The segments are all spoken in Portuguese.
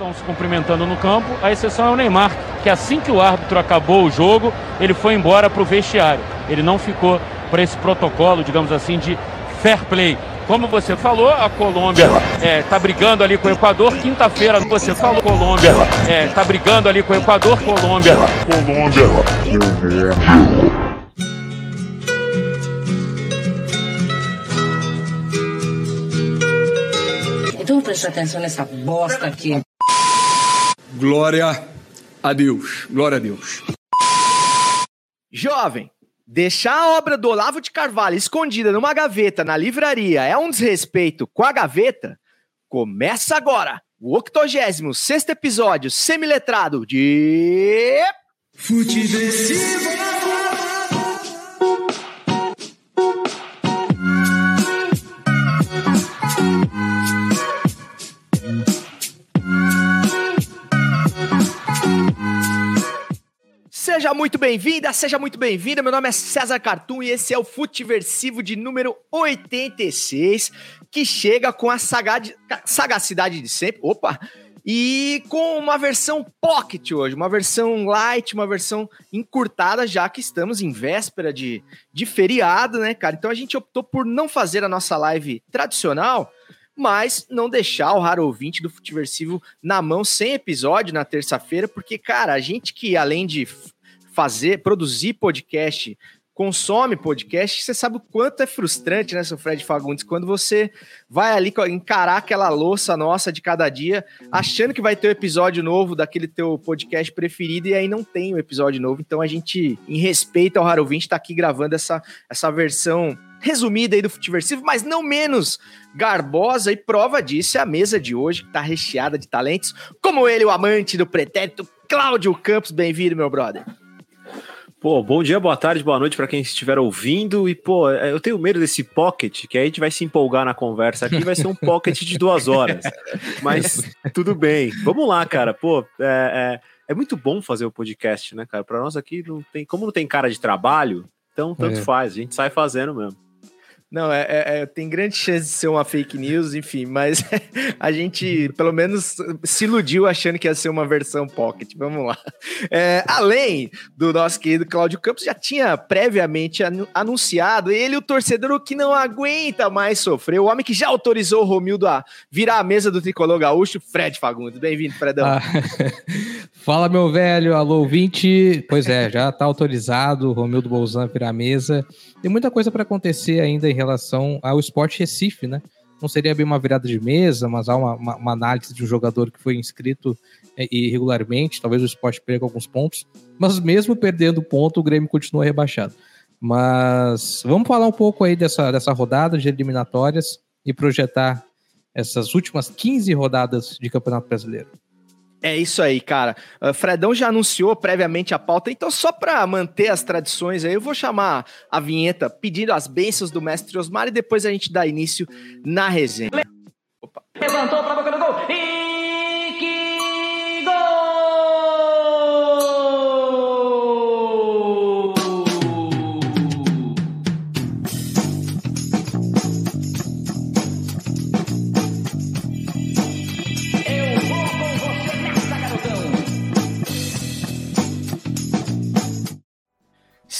estão se cumprimentando no campo, a exceção é o Neymar, que assim que o árbitro acabou o jogo, ele foi embora para o vestiário. Ele não ficou para esse protocolo, digamos assim, de fair play. Como você falou, a Colômbia está é, tá brigando ali com o Equador. Quinta-feira, você falou, Colômbia está é, tá brigando ali com o Equador. Colômbia. Colômbia. Então presta atenção nessa bosta aqui. Glória a Deus. Glória a Deus. Jovem, Deixar a obra do Olavo de Carvalho escondida numa gaveta na livraria é um desrespeito com a gaveta? Começa agora o 86 episódio semiletrado de. Futeversivo! Seja muito bem-vinda, seja muito bem-vinda. Meu nome é César Cartum e esse é o Futiversivo de número 86, que chega com a sagacidade de sempre. Opa! E com uma versão pocket hoje, uma versão light, uma versão encurtada, já que estamos em véspera de, de feriado, né, cara? Então a gente optou por não fazer a nossa live tradicional, mas não deixar o raro ouvinte do Futiversivo na mão sem episódio na terça-feira, porque, cara, a gente que além de fazer, produzir podcast, consome podcast, você sabe o quanto é frustrante, né, seu Fred Fagundes, quando você vai ali encarar aquela louça nossa de cada dia, achando que vai ter um episódio novo daquele teu podcast preferido e aí não tem o um episódio novo. Então a gente, em respeito ao Raro 20, tá aqui gravando essa, essa versão resumida aí do Futiversivo, mas não menos garbosa e prova disso é a mesa de hoje, que tá recheada de talentos, como ele, o amante do pretérito, Cláudio Campos. Bem-vindo, meu brother. Pô, bom dia, boa tarde, boa noite para quem estiver ouvindo. E, pô, eu tenho medo desse pocket, que aí a gente vai se empolgar na conversa aqui, vai ser um pocket de duas horas. Mas tudo bem. Vamos lá, cara. Pô, é, é, é muito bom fazer o podcast, né, cara? Para nós aqui, não tem, como não tem cara de trabalho, então tanto é. faz, a gente sai fazendo mesmo. Não, é, é, é, tem grande chance de ser uma fake news, enfim, mas a gente pelo menos se iludiu achando que ia ser uma versão pocket. Vamos lá. É, além do nosso querido Cláudio Campos, já tinha previamente anunciado ele, o torcedor que não aguenta mais sofrer, o homem que já autorizou o Romildo a virar a mesa do tricolor gaúcho, Fred Fagundes. Bem-vindo, Fredão. Ah, fala, meu velho, alô, 20. Pois é, já tá autorizado Romildo Bolzan virar mesa. Tem muita coisa para acontecer ainda em relação ao esporte Recife, né? Não seria bem uma virada de mesa, mas há uma, uma, uma análise de um jogador que foi inscrito é, irregularmente. Talvez o esporte perca alguns pontos, mas mesmo perdendo ponto, o Grêmio continua rebaixado. Mas vamos falar um pouco aí dessa, dessa rodada de eliminatórias e projetar essas últimas 15 rodadas de Campeonato Brasileiro. É isso aí, cara. Uh, Fredão já anunciou previamente a pauta, então só para manter as tradições aí, eu vou chamar a vinheta pedindo as bênçãos do mestre Osmar e depois a gente dá início na resenha. Opa. Levantou para boca do gol. E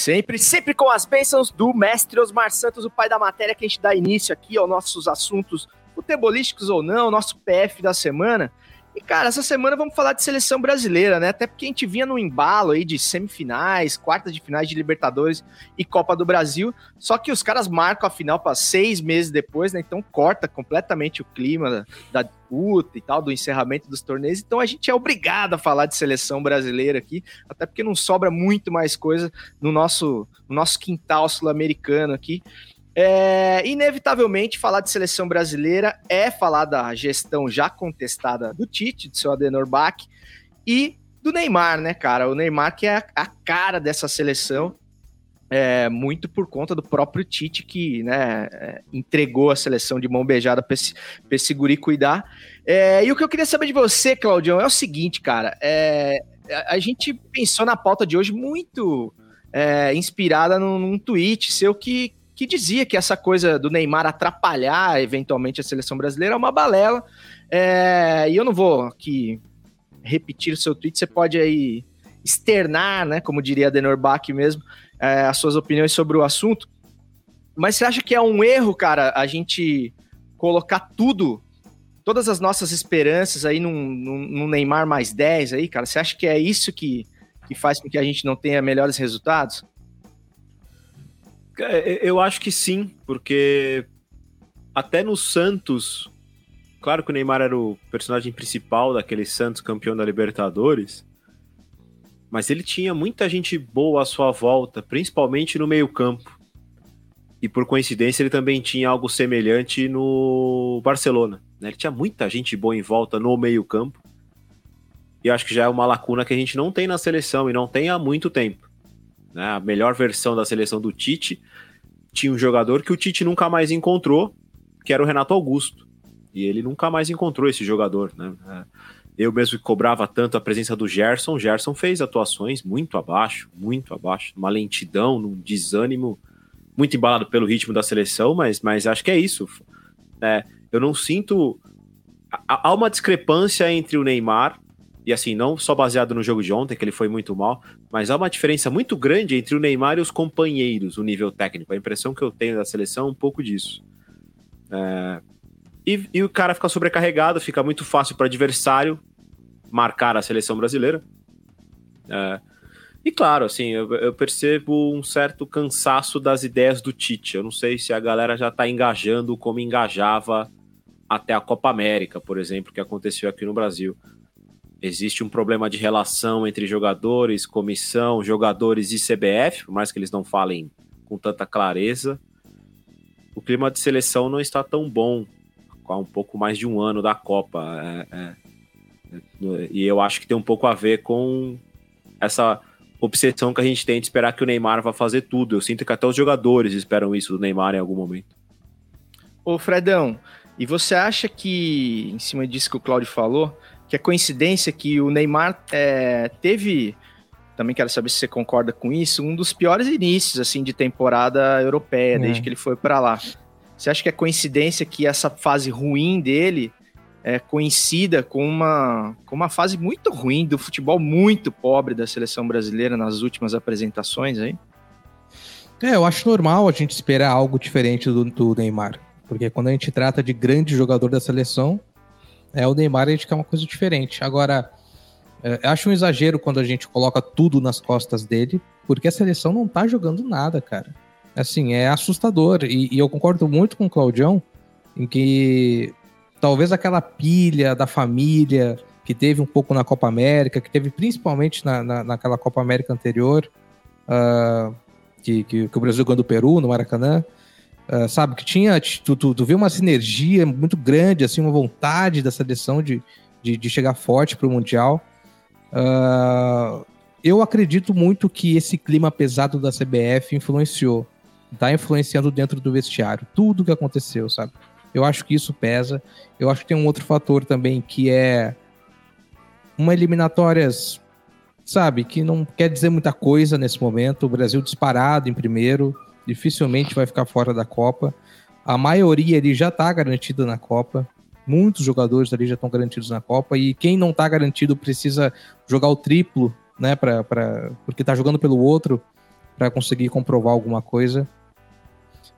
Sempre, sempre com as bênçãos do mestre Osmar Santos, o pai da matéria, que a gente dá início aqui aos nossos assuntos futebolísticos ou não, nosso PF da semana. E, cara, essa semana vamos falar de seleção brasileira, né? Até porque a gente vinha no embalo aí de semifinais, quartas de finais de Libertadores e Copa do Brasil. Só que os caras marcam a final para seis meses depois, né? Então corta completamente o clima da, disputa e tal, do encerramento dos torneios. Então a gente é obrigado a falar de seleção brasileira aqui, até porque não sobra muito mais coisa no nosso, no nosso quintal sul-americano aqui. É, inevitavelmente, falar de seleção brasileira é falar da gestão já contestada do Tite, do seu Adenor Bach, e do Neymar, né, cara? O Neymar que é a cara dessa seleção, é, muito por conta do próprio Tite, que né, é, entregou a seleção de mão beijada para esse, esse guri cuidar. É, e o que eu queria saber de você, Claudião, é o seguinte, cara. É, a gente pensou na pauta de hoje muito é, inspirada num, num tweet seu que, que dizia que essa coisa do Neymar atrapalhar eventualmente a seleção brasileira é uma balela. É, e eu não vou aqui repetir o seu tweet, você pode aí externar, né, como diria Denor Bach mesmo, é, as suas opiniões sobre o assunto. Mas você acha que é um erro, cara, a gente colocar tudo, todas as nossas esperanças aí num, num, num Neymar mais 10 aí, cara? Você acha que é isso que, que faz com que a gente não tenha melhores resultados? É, eu acho que sim, porque até no Santos, claro que o Neymar era o personagem principal daquele Santos campeão da Libertadores, mas ele tinha muita gente boa à sua volta, principalmente no meio-campo. E por coincidência, ele também tinha algo semelhante no Barcelona. Né? Ele tinha muita gente boa em volta no meio-campo. E acho que já é uma lacuna que a gente não tem na seleção e não tem há muito tempo. Né? A melhor versão da seleção do Tite tinha um jogador que o Tite nunca mais encontrou, que era o Renato Augusto. E ele nunca mais encontrou esse jogador. Né? É, eu mesmo que cobrava tanto a presença do Gerson, Gerson fez atuações muito abaixo, muito abaixo, uma lentidão, num desânimo muito embalado pelo ritmo da seleção, mas, mas acho que é isso. É, eu não sinto. Há uma discrepância entre o Neymar, e assim, não só baseado no jogo de ontem, que ele foi muito mal, mas há uma diferença muito grande entre o Neymar e os companheiros, o nível técnico. A impressão que eu tenho da seleção é um pouco disso. É, e, e, o cara fica sobrecarregado, fica muito fácil para adversário marcar a seleção brasileira. É, e claro, assim, eu, eu, percebo um certo cansaço das ideias do Tite. Eu não sei se a galera já está engajando como engajava até a Copa América, por exemplo, que aconteceu aqui no Brasil. Existe um problema de relação entre jogadores, comissão, jogadores e CBF, por mais que eles não falem com tanta clareza. O clima de seleção não está tão bom há um pouco mais de um ano da Copa. É, é, é, e eu acho que tem um pouco a ver com essa obsessão que a gente tem de esperar que o Neymar vá fazer tudo. Eu sinto que até os jogadores esperam isso do Neymar em algum momento. Ô Fredão, e você acha que, em cima disso que o Claudio falou, que é coincidência que o Neymar é, teve, também quero saber se você concorda com isso, um dos piores inícios assim de temporada europeia, é. desde que ele foi para lá. Você acha que é coincidência que essa fase ruim dele é, coincida com uma, com uma fase muito ruim do futebol muito pobre da seleção brasileira nas últimas apresentações aí? É, eu acho normal a gente esperar algo diferente do, do Neymar. Porque quando a gente trata de grande jogador da seleção, é o Neymar a gente quer uma coisa diferente. Agora, é, acho um exagero quando a gente coloca tudo nas costas dele, porque a seleção não tá jogando nada, cara. Assim, é assustador. E, e eu concordo muito com o Claudião em que talvez aquela pilha da família que teve um pouco na Copa América, que teve principalmente na, na naquela Copa América anterior, uh, que, que, que, o Brasil ganhou do Peru, no Maracanã, uh, sabe, que tinha, tu, tu, tu viu uma sinergia muito grande, assim, uma vontade da seleção de, de, de chegar forte para o Mundial. Uh, eu acredito muito que esse clima pesado da CBF influenciou, tá influenciando dentro do vestiário, tudo que aconteceu, sabe? Eu acho que isso pesa. Eu acho que tem um outro fator também que é uma eliminatórias, sabe, que não quer dizer muita coisa nesse momento. O Brasil disparado em primeiro, dificilmente vai ficar fora da Copa. A maioria ali já está garantida na Copa. Muitos jogadores ali já estão garantidos na Copa e quem não está garantido precisa jogar o triplo, né, pra, pra, porque está jogando pelo outro para conseguir comprovar alguma coisa.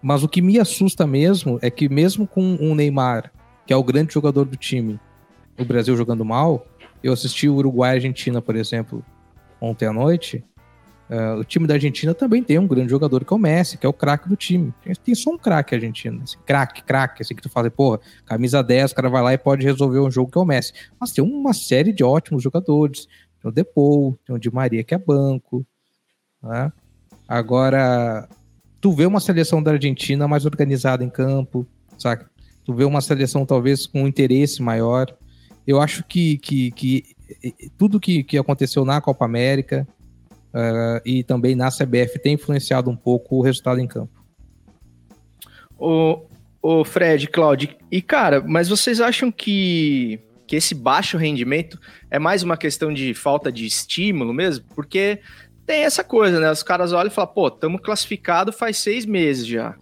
Mas o que me assusta mesmo é que, mesmo com um Neymar, que é o grande jogador do time, o Brasil jogando mal, eu assisti o Uruguai e Argentina, por exemplo, ontem à noite. Uh, o time da Argentina também tem um grande jogador que é o Messi, que é o craque do time. Tem, tem, só um craque argentino, assim, craque, craque, assim que tu fala, porra, camisa 10, o cara vai lá e pode resolver um jogo que é o Messi. Mas tem uma série de ótimos jogadores. Tem o Depou, tem o Di Maria que é banco. Né? Agora, tu vê uma seleção da Argentina mais organizada em campo, saca? Tu vê uma seleção talvez com um interesse maior. Eu acho que, que, que tudo que, que aconteceu na Copa América uh, e também na CBF tem influenciado um pouco o resultado em campo. O, o Fred, Claudio, e cara, mas vocês acham que, que esse baixo rendimento é mais uma questão de falta de estímulo mesmo? Porque tem essa coisa, né? Os caras olham e falam, pô, estamos classificados faz seis meses já.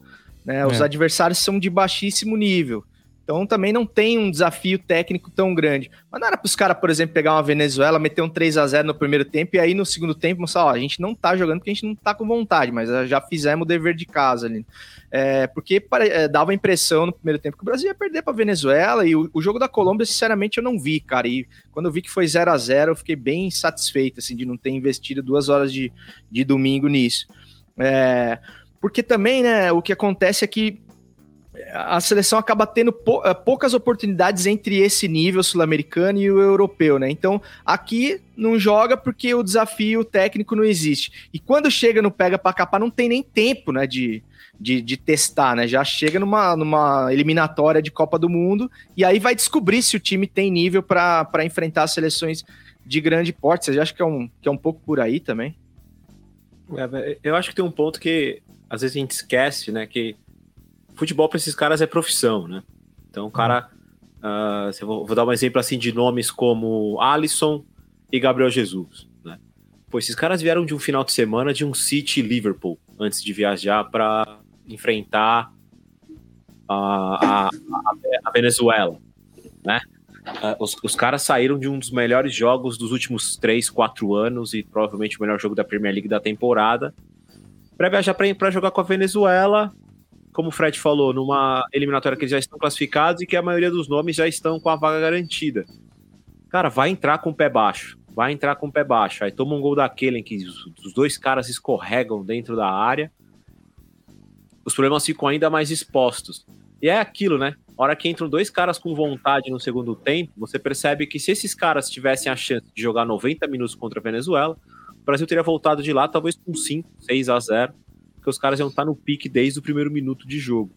Né? Os é. adversários são de baixíssimo nível. Então também não tem um desafio técnico tão grande. Mas não era para os caras, por exemplo, pegar uma Venezuela, meter um 3 a 0 no primeiro tempo e aí no segundo tempo mostrar, ó, a gente não tá jogando porque a gente não tá com vontade, mas já fizemos o dever de casa ali. É, porque é, dava a impressão no primeiro tempo que o Brasil ia perder para Venezuela e o, o, jogo da Colômbia, sinceramente, eu não vi, cara. E quando eu vi que foi 0 a 0 eu fiquei bem satisfeito, assim, de não ter investido duas horas de, de domingo nisso. É, porque também, né, o que acontece é que a seleção acaba tendo eh, poucas oportunidades entre esse nível sul-americano e o europeu, né? Então, aqui não joga porque o desafio técnico não existe. E quando chega no pega para capar, não tem nem tempo, né, de, de, de, testar, né? Já chega numa, numa eliminatória de Copa do Mundo e aí vai descobrir se o time tem nível para enfrentar seleções de grande porte. Você acha que é um, que é um pouco por aí também? É, eu acho que tem um ponto que às vezes a gente esquece, né? Que futebol para esses caras é profissão, né? Então, o cara. Uh, vou, vou, dar um exemplo assim de nomes como Alisson e Gabriel Jesus. Né? Pô, esses caras vieram de um final de semana de um City Liverpool antes de viajar para enfrentar a, a, a, Venezuela, né? Uh, os, os, caras saíram de um dos melhores jogos dos últimos 3, 4 anos e provavelmente o melhor jogo da Premier League da temporada para viajar para jogar com a Venezuela como o Fred falou, numa eliminatória que eles já estão classificados e que a maioria dos nomes já estão com a vaga garantida. Cara, vai entrar com o pé baixo. Vai entrar com o pé baixo. Aí toma um gol daquele em que os dois caras escorregam dentro da área. Os problemas ficam ainda mais expostos. E é aquilo, né? A hora que entram dois caras com vontade no segundo tempo, você percebe que se esses caras tivessem a chance de jogar 90 minutos contra a Venezuela, o Brasil teria voltado de lá talvez com 5, 6 a 0 porque os caras iam estar no pique desde o primeiro minuto de jogo.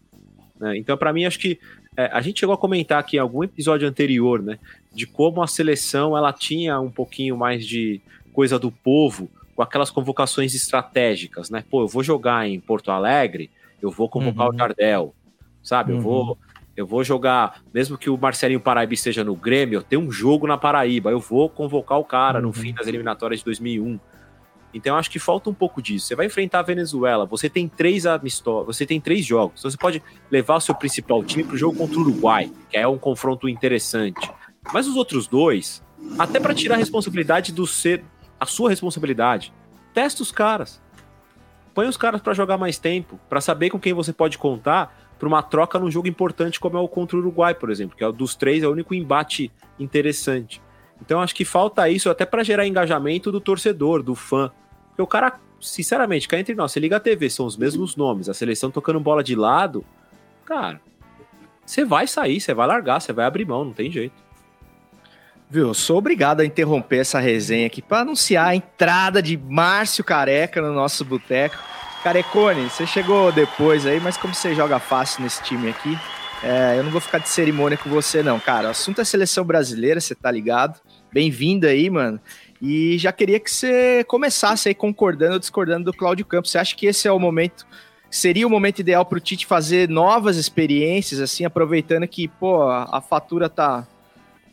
Né? Então, para mim, acho que é, a gente chegou a comentar aqui em algum episódio anterior, né, de como a seleção ela tinha um pouquinho mais de coisa do povo com aquelas convocações estratégicas, né? Pô, eu vou jogar em Porto Alegre, eu vou convocar uhum. o Jardel, sabe? Uhum. Eu vou eu vou jogar, mesmo que o Marcelinho Paraíba esteja no Grêmio, eu tenho um jogo na Paraíba, eu vou convocar o cara uhum. no fim das eliminatórias de 2001. Então acho que falta um pouco disso. Você vai enfrentar a Venezuela, você tem três amistosos, você tem três jogos. Então você pode levar o seu principal time para o jogo contra o Uruguai, que é um confronto interessante. Mas os outros dois, até para tirar a responsabilidade do ser a sua responsabilidade, testa os caras. Põe os caras para jogar mais tempo, para saber com quem você pode contar para uma troca num jogo importante como é o contra o Uruguai, por exemplo, que é o dos três é o único embate interessante. Então acho que falta isso até para gerar engajamento do torcedor, do fã. Porque o cara, sinceramente, cá entre nós, você liga a TV, são os mesmos nomes, a seleção tocando bola de lado, cara, você vai sair, você vai largar, você vai abrir mão, não tem jeito. Viu, eu sou obrigado a interromper essa resenha aqui para anunciar a entrada de Márcio Careca no nosso boteco. Carecone, você chegou depois aí, mas como você joga fácil nesse time aqui, é, eu não vou ficar de cerimônia com você, não, cara. O assunto é seleção brasileira, você tá ligado? Bem-vindo aí, mano. E já queria que você começasse aí concordando ou discordando do Cláudio Campos. Você acha que esse é o momento, seria o momento ideal para o Tite fazer novas experiências, assim, aproveitando que, pô, a fatura tá,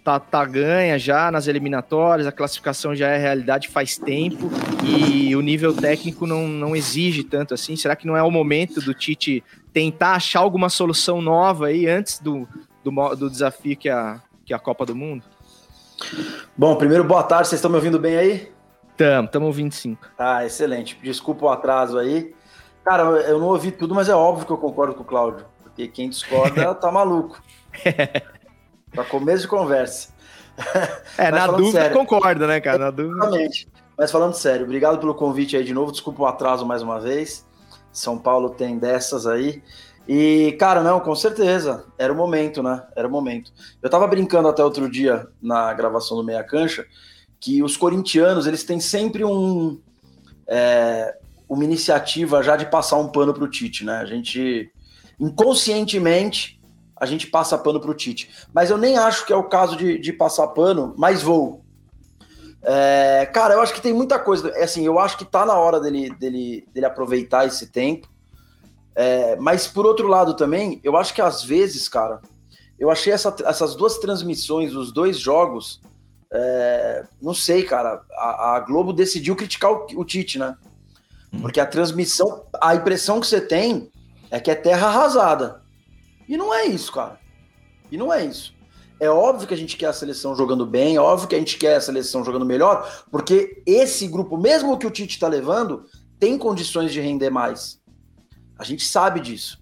tá, tá ganha já nas eliminatórias, a classificação já é realidade faz tempo e o nível técnico não, não exige tanto assim. Será que não é o momento do Tite tentar achar alguma solução nova aí antes do, do, do desafio que é a, que é a Copa do Mundo? Bom, primeiro, boa tarde, vocês estão me ouvindo bem aí? Estamos, estamos ouvindo sim. Tá, excelente. Desculpa o atraso aí. Cara, eu não ouvi tudo, mas é óbvio que eu concordo com o Cláudio, porque quem discorda tá maluco. Pra começo de conversa. É, na dúvida sério, concorda, né, cara? Na dúvida. Exatamente. Mas falando sério, obrigado pelo convite aí de novo. Desculpa o atraso mais uma vez. São Paulo tem dessas aí. E, cara, não, com certeza. Era o momento, né? Era o momento. Eu tava brincando até outro dia na gravação do Meia Cancha que os corintianos, eles têm sempre um. É, uma iniciativa já de passar um pano pro Tite, né? A gente, inconscientemente, a gente passa pano pro Tite. Mas eu nem acho que é o caso de, de passar pano, mas vou. É, cara, eu acho que tem muita coisa. É assim, eu acho que tá na hora dele, dele, dele aproveitar esse tempo. É, mas por outro lado também, eu acho que às vezes, cara, eu achei essa, essas duas transmissões, os dois jogos, é, não sei, cara, a, a, Globo decidiu criticar o, o Tite, né? Hum. Porque a transmissão, a impressão que você tem é que é terra arrasada. E não é isso, cara. E não é isso. É óbvio que a gente quer a seleção jogando bem, é óbvio que a gente quer a seleção jogando melhor, porque esse grupo, mesmo que o Tite está levando, tem condições de render mais. A gente sabe disso.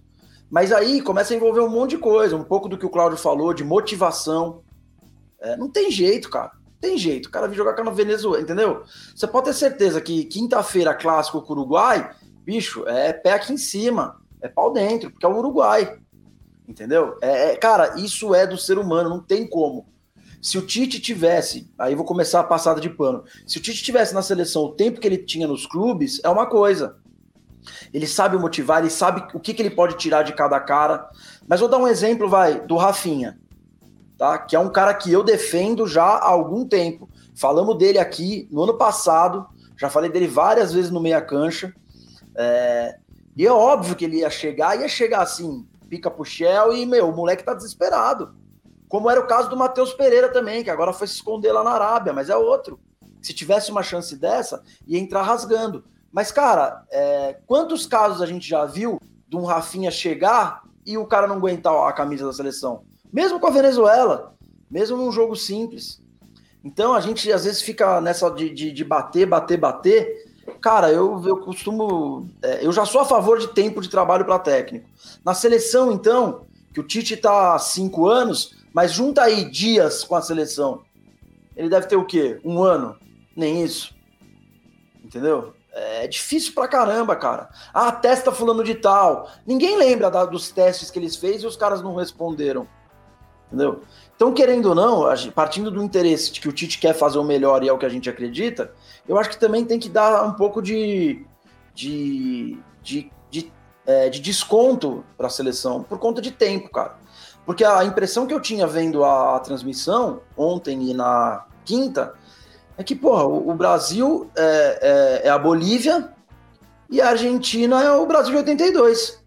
Mas aí começa a envolver um monte de coisa, um pouco do que o Cláudio falou, de motivação. É, não tem jeito, cara. Não tem jeito. O cara vir jogar cá no Venezuela, entendeu? Você pode ter certeza que quinta-feira, clássico com o Uruguai, bicho, é pé aqui em cima, é pau dentro, porque é o Uruguai. Entendeu? É, é, cara, isso é do ser humano, não tem como. Se o Tite tivesse, aí vou começar a passada de pano. Se o Tite tivesse na seleção o tempo que ele tinha nos clubes, é uma coisa. Ele sabe motivar, ele sabe o que, que ele pode tirar de cada cara. Mas vou dar um exemplo, vai, do Rafinha, tá? Que é um cara que eu defendo já há algum tempo. Falamos dele aqui no ano passado, já falei dele várias vezes no meia cancha. É... E é óbvio que ele ia chegar, ia chegar assim, pica pro Shell e, meu, o moleque tá desesperado. Como era o caso do Matheus Pereira também, que agora foi se esconder lá na Arábia, mas é outro. Se tivesse uma chance dessa, ia entrar rasgando. Mas, cara, é, quantos casos a gente já viu de um Rafinha chegar e o cara não aguentar a camisa da seleção? Mesmo com a Venezuela, mesmo num jogo simples. Então a gente às vezes fica nessa de, de, de bater, bater, bater. Cara, eu, eu costumo. É, eu já sou a favor de tempo de trabalho para técnico. Na seleção, então, que o Tite tá há cinco anos, mas junta aí dias com a seleção. Ele deve ter o quê? Um ano? Nem isso. Entendeu? É difícil pra caramba, cara. Ah, testa fulano de tal. Ninguém lembra da, dos testes que eles fez e os caras não responderam. Entendeu? Então, querendo ou não, partindo do interesse de que o Tite quer fazer o melhor e é o que a gente acredita, eu acho que também tem que dar um pouco de, de, de, de, é, de desconto para a seleção, por conta de tempo, cara. Porque a impressão que eu tinha vendo a, a transmissão ontem e na quinta é que, porra, o, o Brasil é, é, é, a Bolívia e a Argentina é o Brasil de 82.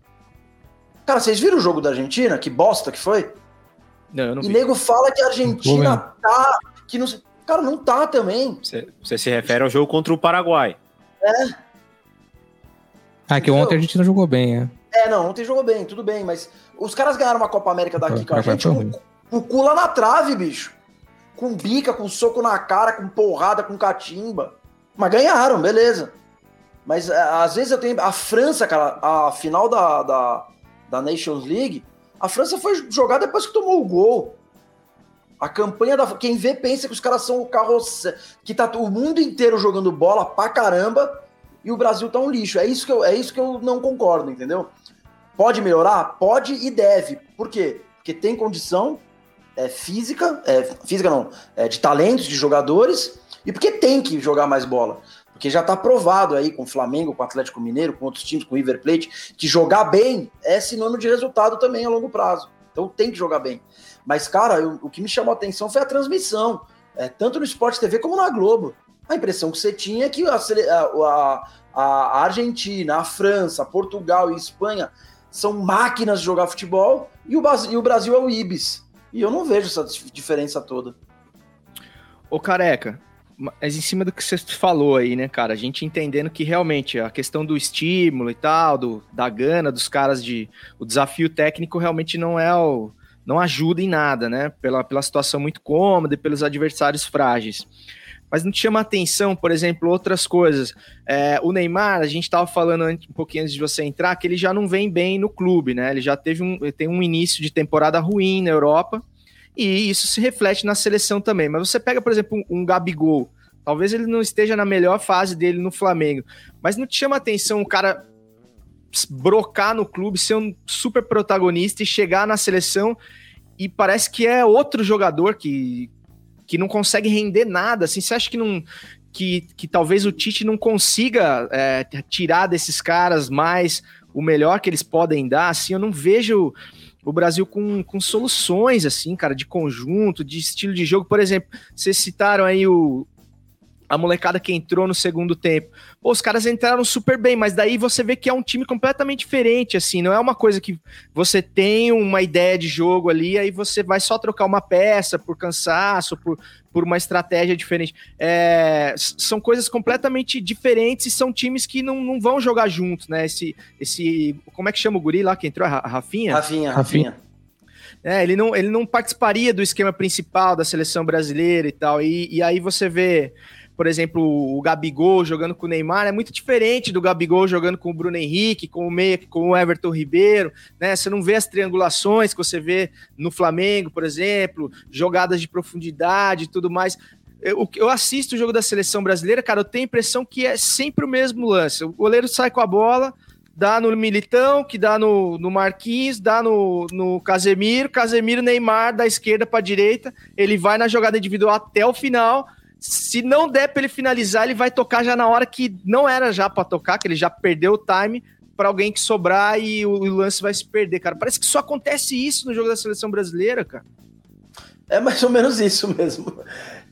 Cara, vocês viram o jogo da Argentina? Que bosta que foi? Não, eu não e vi. nego fala que a Argentina tá. Que não, cara, não tá também. Você se refere ao jogo contra o Paraguai. É. Ah, que ontem a não jogou bem, é. É, não, ontem jogou bem, tudo bem, mas os caras ganharam uma Copa América daqui com a gente com o cu lá na trave, bicho com bica, com soco na cara, com porrada, com catimba. Mas ganharam, beleza. Mas é, às vezes eu tenho. A França, cara, a final da, da, da Nations League, a França foi jogar depois que tomou o gol. A campanha da. Quem vê pensa que os caras são o carro. Que tá o mundo inteiro jogando bola pra caramba e o Brasil tá um lixo. É isso que eu, é isso que eu não concordo, entendeu? Pode melhorar? Pode e deve. Por quê? Porque tem condição, é, física, é, física não, é, de talentos de jogadores, e porque tem que jogar mais bola. Porque já está provado aí com o Flamengo, com o Atlético Mineiro, com outros times, com o River Plate, que jogar bem é sinônimo de resultado também a longo prazo. Então tem que jogar bem. Mas, cara, eu, o que me chamou a atenção foi a transmissão, é, tanto no Sport TV como na Globo. A impressão que você tinha é que a, a, a Argentina, a França, Portugal e Espanha são máquinas de jogar futebol e o, e o Brasil é o Ibis. E eu não vejo essa diferença toda. Ô, careca, mas em cima do que você falou aí, né, cara? A gente entendendo que realmente a questão do estímulo e tal, do, da gana dos caras de. O desafio técnico realmente não é o. não ajuda em nada, né? Pela, pela situação muito cômoda e pelos adversários frágeis mas não te chama atenção, por exemplo, outras coisas. É, o Neymar, a gente estava falando um pouquinho antes de você entrar, que ele já não vem bem no clube, né? Ele já teve um, tem um início de temporada ruim na Europa, e isso se reflete na seleção também. Mas você pega, por exemplo, um, um Gabigol, talvez ele não esteja na melhor fase dele no Flamengo, mas não te chama atenção o cara brocar no clube, ser um super protagonista e chegar na seleção e parece que é outro jogador que que não consegue render nada. Assim, você acha que não. Que, que talvez o Tite não consiga é, tirar desses caras mais o melhor que eles podem dar, assim, eu não vejo o Brasil com, com soluções, assim, cara, de conjunto, de estilo de jogo. Por exemplo, vocês citaram aí o, a molecada que entrou no segundo tempo. Pô, os caras entraram super bem, mas daí você vê que é um time completamente diferente, assim, não é uma coisa que você tem uma ideia de jogo ali, aí você vai só trocar uma peça por cansaço, por, por uma estratégia diferente. É, são coisas completamente diferentes e são times que não, não vão jogar juntos, né? Esse, esse. Como é que chama o guri lá que entrou? A Rafinha? Rafinha, Rafinha. É, ele não, ele não participaria do esquema principal da seleção brasileira e tal. E, e aí você vê, por exemplo, o Gabigol jogando com o Neymar, é muito diferente do Gabigol jogando com o Bruno Henrique, com o Meia, com o Everton Ribeiro, né? Você não vê as triangulações que você vê no Flamengo, por exemplo, jogadas de profundidade e tudo mais. Eu, eu assisto o jogo da seleção brasileira, cara, eu tenho a impressão que é sempre o mesmo lance. O goleiro sai com a bola, dá no Militão, que dá no, no Marquinhos, dá no, no Casemiro, Casemiro, Neymar, da esquerda para direita, ele vai na jogada individual até o final. Se não der para ele finalizar, ele vai tocar já na hora que não era já para tocar, que ele já perdeu o time para alguém que sobrar e o, lance vai se perder, cara. Parece que só acontece isso no jogo da seleção brasileira, cara. É mais ou menos isso mesmo.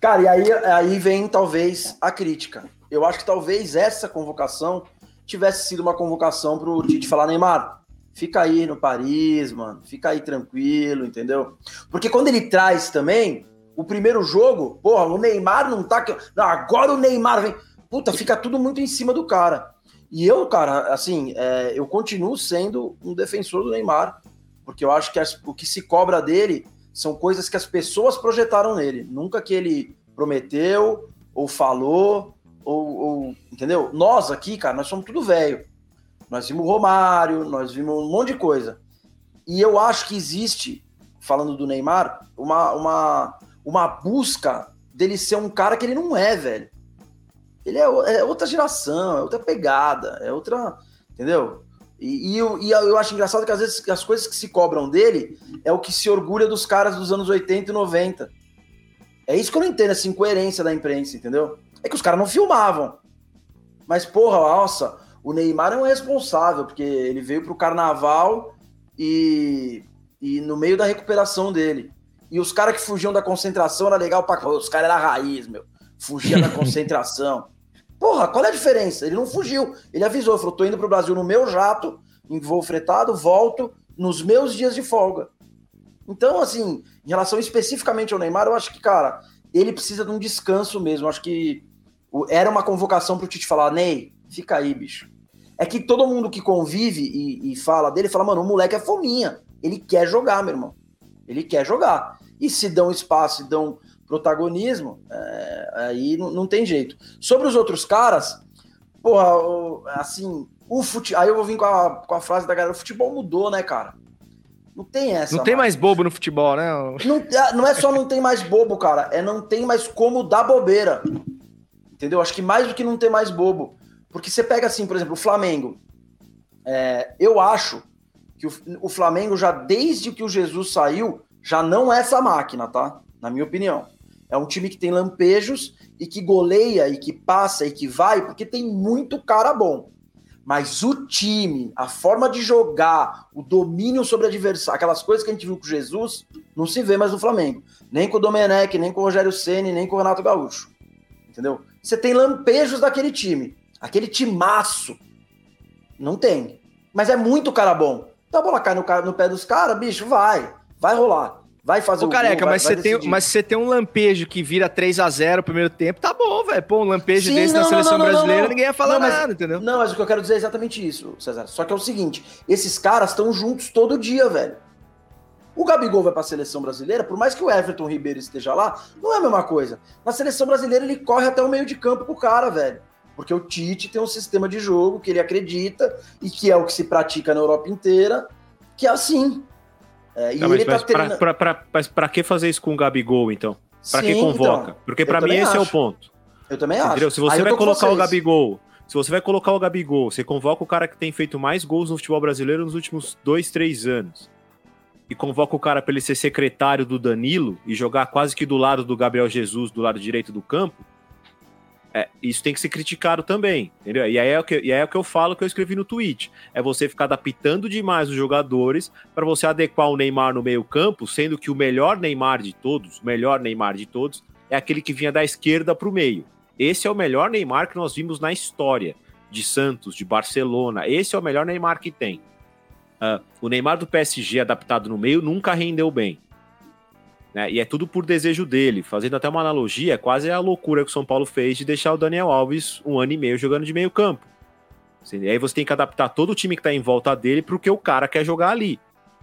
Cara, e aí, aí vem talvez a crítica. Eu acho que talvez essa convocação tivesse sido uma convocação para o Tite falar, Neymar, fica aí no Paris, mano, fica aí tranquilo, entendeu? Porque quando ele traz também, o primeiro jogo, porra, o Neymar não tá. Não, agora o Neymar vem. Puta, fica tudo muito em cima do cara. E eu, cara, assim, é, eu continuo sendo um defensor do Neymar, porque eu acho que as, o que se cobra dele são coisas que as pessoas projetaram nele, nunca que ele prometeu ou falou ou, ou, entendeu? Nós aqui, cara, nós somos tudo velho. Nós vimos Romário, nós vimos um monte de coisa. E eu acho que existe, falando do Neymar, uma, uma, uma busca dele ser um cara que ele não é, velho. Ele é, é outra geração, é outra pegada, é outra. Entendeu? E, e, eu, e eu acho engraçado que às vezes as coisas que se cobram dele é o que se orgulha dos caras dos anos 80 e 90. É isso que eu não entendo, essa incoerência da imprensa, entendeu? É que os caras não filmavam. Mas, porra, nossa, o Neymar é um responsável, porque ele veio pro carnaval e, e no meio da recuperação dele. E os caras que fugiam da concentração era legal pra. Os caras eram raiz, meu. Fugia da concentração. Porra, qual é a diferença? Ele não fugiu. Ele avisou, falou: tô indo pro Brasil no meu jato, em voo fretado, volto nos meus dias de folga. Então, assim, em relação especificamente ao Neymar, eu acho que, cara, ele precisa de um descanso mesmo. Eu acho que era uma convocação para o Tite falar, Ney, fica aí, bicho. É que todo mundo que convive e, e, fala dele, fala, mano, o moleque é fominha. Ele quer jogar, meu irmão. Ele quer jogar. E se dão espaço, se dão protagonismo, é, aí não, não, tem jeito. Sobre os outros caras, porra, o, assim, o fute... aí eu vou vir com a, com a frase da galera, o futebol mudou, né, cara? Não tem essa. Não tem mais bobo no futebol, né? Não, é, não é só não tem mais bobo, cara, é não tem mais como dar bobeira. Entendeu? Acho que mais do que não ter mais bobo. Porque você pega assim, por exemplo, o Flamengo. É, eu acho que o, o, Flamengo já, desde que o Jesus saiu, já não é essa máquina, tá? Na minha opinião. É um time que tem lampejos e que goleia e que passa e que vai, porque tem muito cara bom. Mas o time, a forma de jogar, o domínio sobre adversário, aquelas coisas que a gente viu com Jesus, não se vê mais no Flamengo. Nem com o Domenech, nem com o Rogério Ceni, nem com o Renato Gaúcho. Entendeu? Você tem lampejos daquele time. Aquele timaço. Não tem. Mas é muito cara bom. Então a bola cai no, no pé dos caras, bicho, vai. Vai rolar. Vai fazer Ô, o careca, gol, mas, vai, você tem, mas você tem um lampejo que vira 3 a 0 no primeiro tempo, tá bom, velho. Pô, um lampejo Sim, desse não, na seleção não, não, brasileira, ninguém ia falar mas, nada, entendeu? Não, mas o que eu quero dizer é exatamente isso, César. Só que é o seguinte: esses caras estão juntos todo dia, velho. O Gabigol vai para a seleção brasileira, por mais que o Everton Ribeiro esteja lá, não é a mesma coisa. Na seleção brasileira ele corre até o meio de campo com o cara, velho. Porque o Tite tem um sistema de jogo que ele acredita e que é o que se pratica na Europa inteira, que é assim. É, e mas, ele mas, tá treinando... pra, pra, pra, mas pra que fazer isso com o Gabigol, então? Pra Sim, que convoca? Então, Porque para mim esse é o ponto. Eu também acho. Entendeu? Se você vai colocar o Gabigol, se você vai colocar o Gabigol, você convoca o cara que tem feito mais gols no futebol brasileiro nos últimos dois, três anos e convoca o cara para ele ser secretário do Danilo e jogar quase que do lado do Gabriel Jesus, do lado direito do campo, é, isso tem que ser criticado também, entendeu? E aí, é o que, e aí é o que eu falo que eu escrevi no tweet. É você ficar adaptando demais os jogadores para você adequar o Neymar no meio campo, sendo que o melhor Neymar de todos, o melhor Neymar de todos, é aquele que vinha da esquerda para o meio. Esse é o melhor Neymar que nós vimos na história de Santos, de Barcelona. Esse é o melhor Neymar que tem. Uh, o Neymar do PSG adaptado no meio nunca rendeu bem. Né? E é tudo por desejo dele. Fazendo até uma analogia, é quase a loucura que o São Paulo fez de deixar o Daniel Alves um ano e meio jogando de meio campo. E aí você tem que adaptar todo o time que está em volta dele para o que o cara quer jogar ali.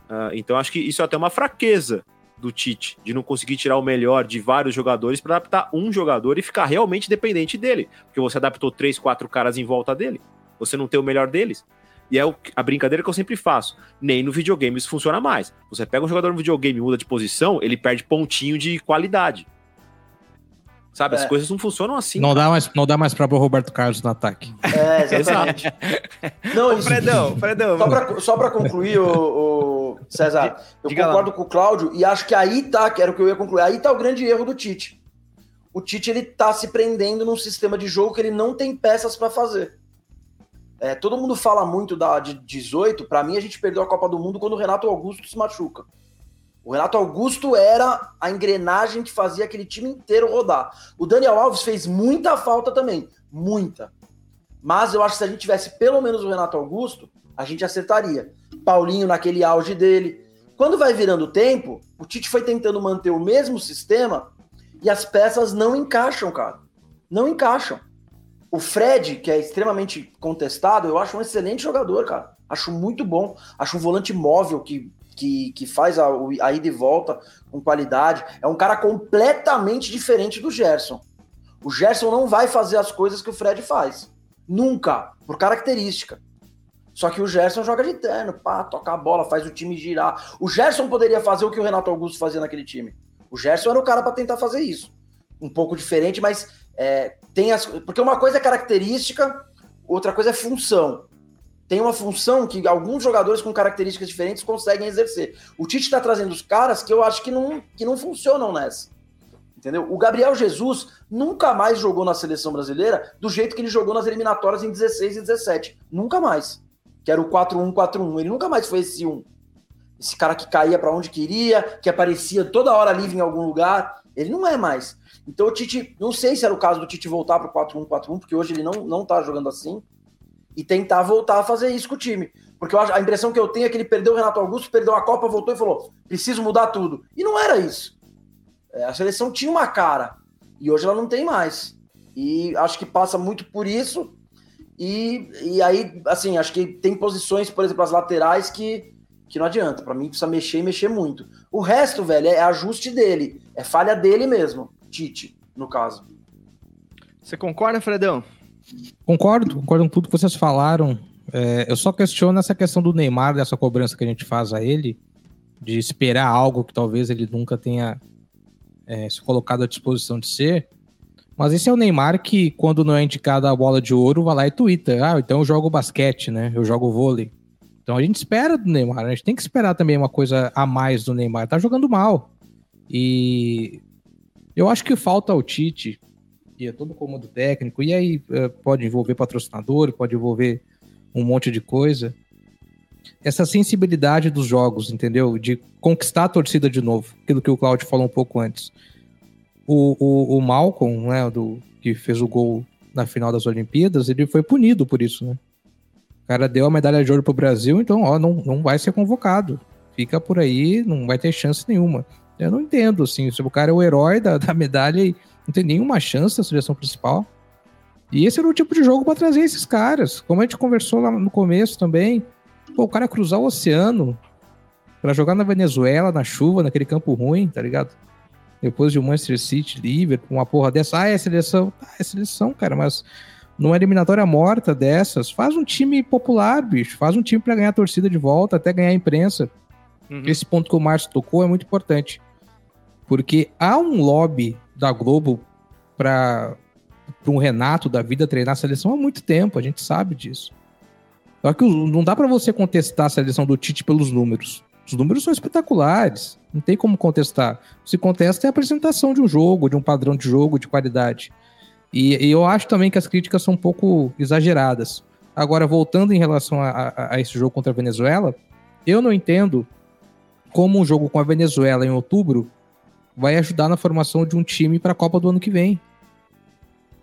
Uh, então acho que isso é até uma fraqueza do Tite, de não conseguir tirar o melhor de vários jogadores para adaptar um jogador e ficar realmente dependente dele. Porque você adaptou três, quatro caras em volta dele, você não tem o melhor deles. E é a brincadeira que eu sempre faço. Nem no videogame isso funciona mais. Você pega um jogador no videogame e muda de posição, ele perde pontinho de qualidade. Sabe, é. as coisas não funcionam assim. Não dá mais, não dá mais para o Roberto Carlos no ataque. É, exatamente. não, isso, Fredão, Fredão. Só para concluir, o, o César, eu Diga concordo lá. com o Cláudio e acho que aí tá, que era o que eu ia concluir, aí tá o grande erro do Tite. O Tite ele tá se prendendo num sistema de jogo que ele não tem peças para fazer. É, todo mundo fala muito da de 18, para mim a gente perdeu a Copa do Mundo quando o Renato Augusto se machuca. O Renato Augusto era a engrenagem que fazia aquele time inteiro rodar. O Daniel Alves fez muita falta também, muita. Mas eu acho que se a gente tivesse pelo menos o Renato Augusto, a gente acertaria. Paulinho naquele auge dele. Quando vai virando o tempo, o Tite foi tentando manter o mesmo sistema e as peças não encaixam, cara. Não encaixam. O Fred, que é extremamente contestado, eu acho um excelente jogador, cara. Acho muito bom. Acho um volante móvel que que, que faz a, a ida e volta com qualidade. É um cara completamente diferente do Gerson. O Gerson não vai fazer as coisas que o Fred faz. Nunca, por característica. Só que o Gerson joga de terno, pá, toca a bola, faz o time girar. O Gerson poderia fazer o que o Renato Augusto fazia naquele time. O Gerson era o cara para tentar fazer isso. Um pouco diferente, mas é, tem as. Porque uma coisa é característica, outra coisa é função tem uma função que alguns jogadores com características diferentes conseguem exercer. O Tite está trazendo os caras que eu acho que não, que não funcionam nessa. Entendeu? O Gabriel Jesus nunca mais jogou na seleção brasileira do jeito que ele jogou nas eliminatórias em 16 e 17. Nunca mais. Que era o 4-1-4-1. Ele nunca mais foi esse 1. Esse cara que caía para onde queria, que aparecia toda hora livre em algum lugar. Ele não é mais. Então o Tite, não sei se era o caso do Tite voltar para o 4-1-4-1, porque hoje ele não, não tá jogando assim e tentar voltar a fazer isso com o time. Porque eu, a impressão que eu tenho é que ele perdeu o Renato Augusto, perdeu a Copa, voltou e falou: preciso mudar tudo. E não era isso. É, a seleção tinha uma cara e hoje ela não tem mais. E acho que passa muito por isso. E, e aí, assim, acho que tem posições, por exemplo, as laterais que, que não adianta. Para mim, precisa mexer e mexer muito. O resto, velho, é ajuste dele. É falha dele mesmo. Tite, no caso. Você concorda, Fredão? Concordo, concordo com tudo que vocês falaram. É, eu só questiono essa questão do Neymar, dessa cobrança que a gente faz a ele, de esperar algo que talvez ele nunca tenha é, se colocado à disposição de ser. Mas esse é o Neymar que, quando não é indicado a bola de ouro, vai lá e twitta. Ah, então eu jogo basquete, né? Eu jogo vôlei. Então a gente espera do Neymar, a gente tem que esperar também uma coisa a mais do Neymar. Tá jogando mal. E eu acho que falta ao Tite é todo o comando técnico, e aí é, pode envolver patrocinador, pode envolver um monte de coisa. Essa sensibilidade dos jogos, entendeu? De conquistar a torcida de novo, aquilo que o Claudio falou um pouco antes. O, o, o Malcolm, né, do, que fez o gol na final das Olimpíadas, ele foi punido por isso, né? O cara deu a medalha de ouro pro Brasil, então, ó, não, não vai ser convocado. Fica por aí, não vai ter chance nenhuma. Eu não entendo, assim, se o cara é o herói da, da medalha e não tem nenhuma chance na seleção principal. E esse era o tipo de jogo para trazer esses caras. Como a gente conversou lá no começo também. Pô, o cara cruzar o oceano para jogar na Venezuela, na chuva, naquele campo ruim, tá ligado? Depois de um Manchester City, Liverpool, uma porra dessa. Ah, é seleção. Ah, é seleção, cara, mas numa eliminatória morta dessas, faz um time popular, bicho. Faz um time para ganhar a torcida de volta, até ganhar a imprensa. Uhum. Esse ponto que o Márcio tocou é muito importante. Porque há um lobby da Globo para um Renato da vida treinar a seleção há muito tempo, a gente sabe disso. Só que não dá para você contestar a seleção do Tite pelos números. Os números são espetaculares, não tem como contestar. Se contesta é a apresentação de um jogo, de um padrão de jogo, de qualidade. E, e eu acho também que as críticas são um pouco exageradas. Agora, voltando em relação a, a, a esse jogo contra a Venezuela, eu não entendo como um jogo com a Venezuela em outubro vai ajudar na formação de um time para a Copa do ano que vem.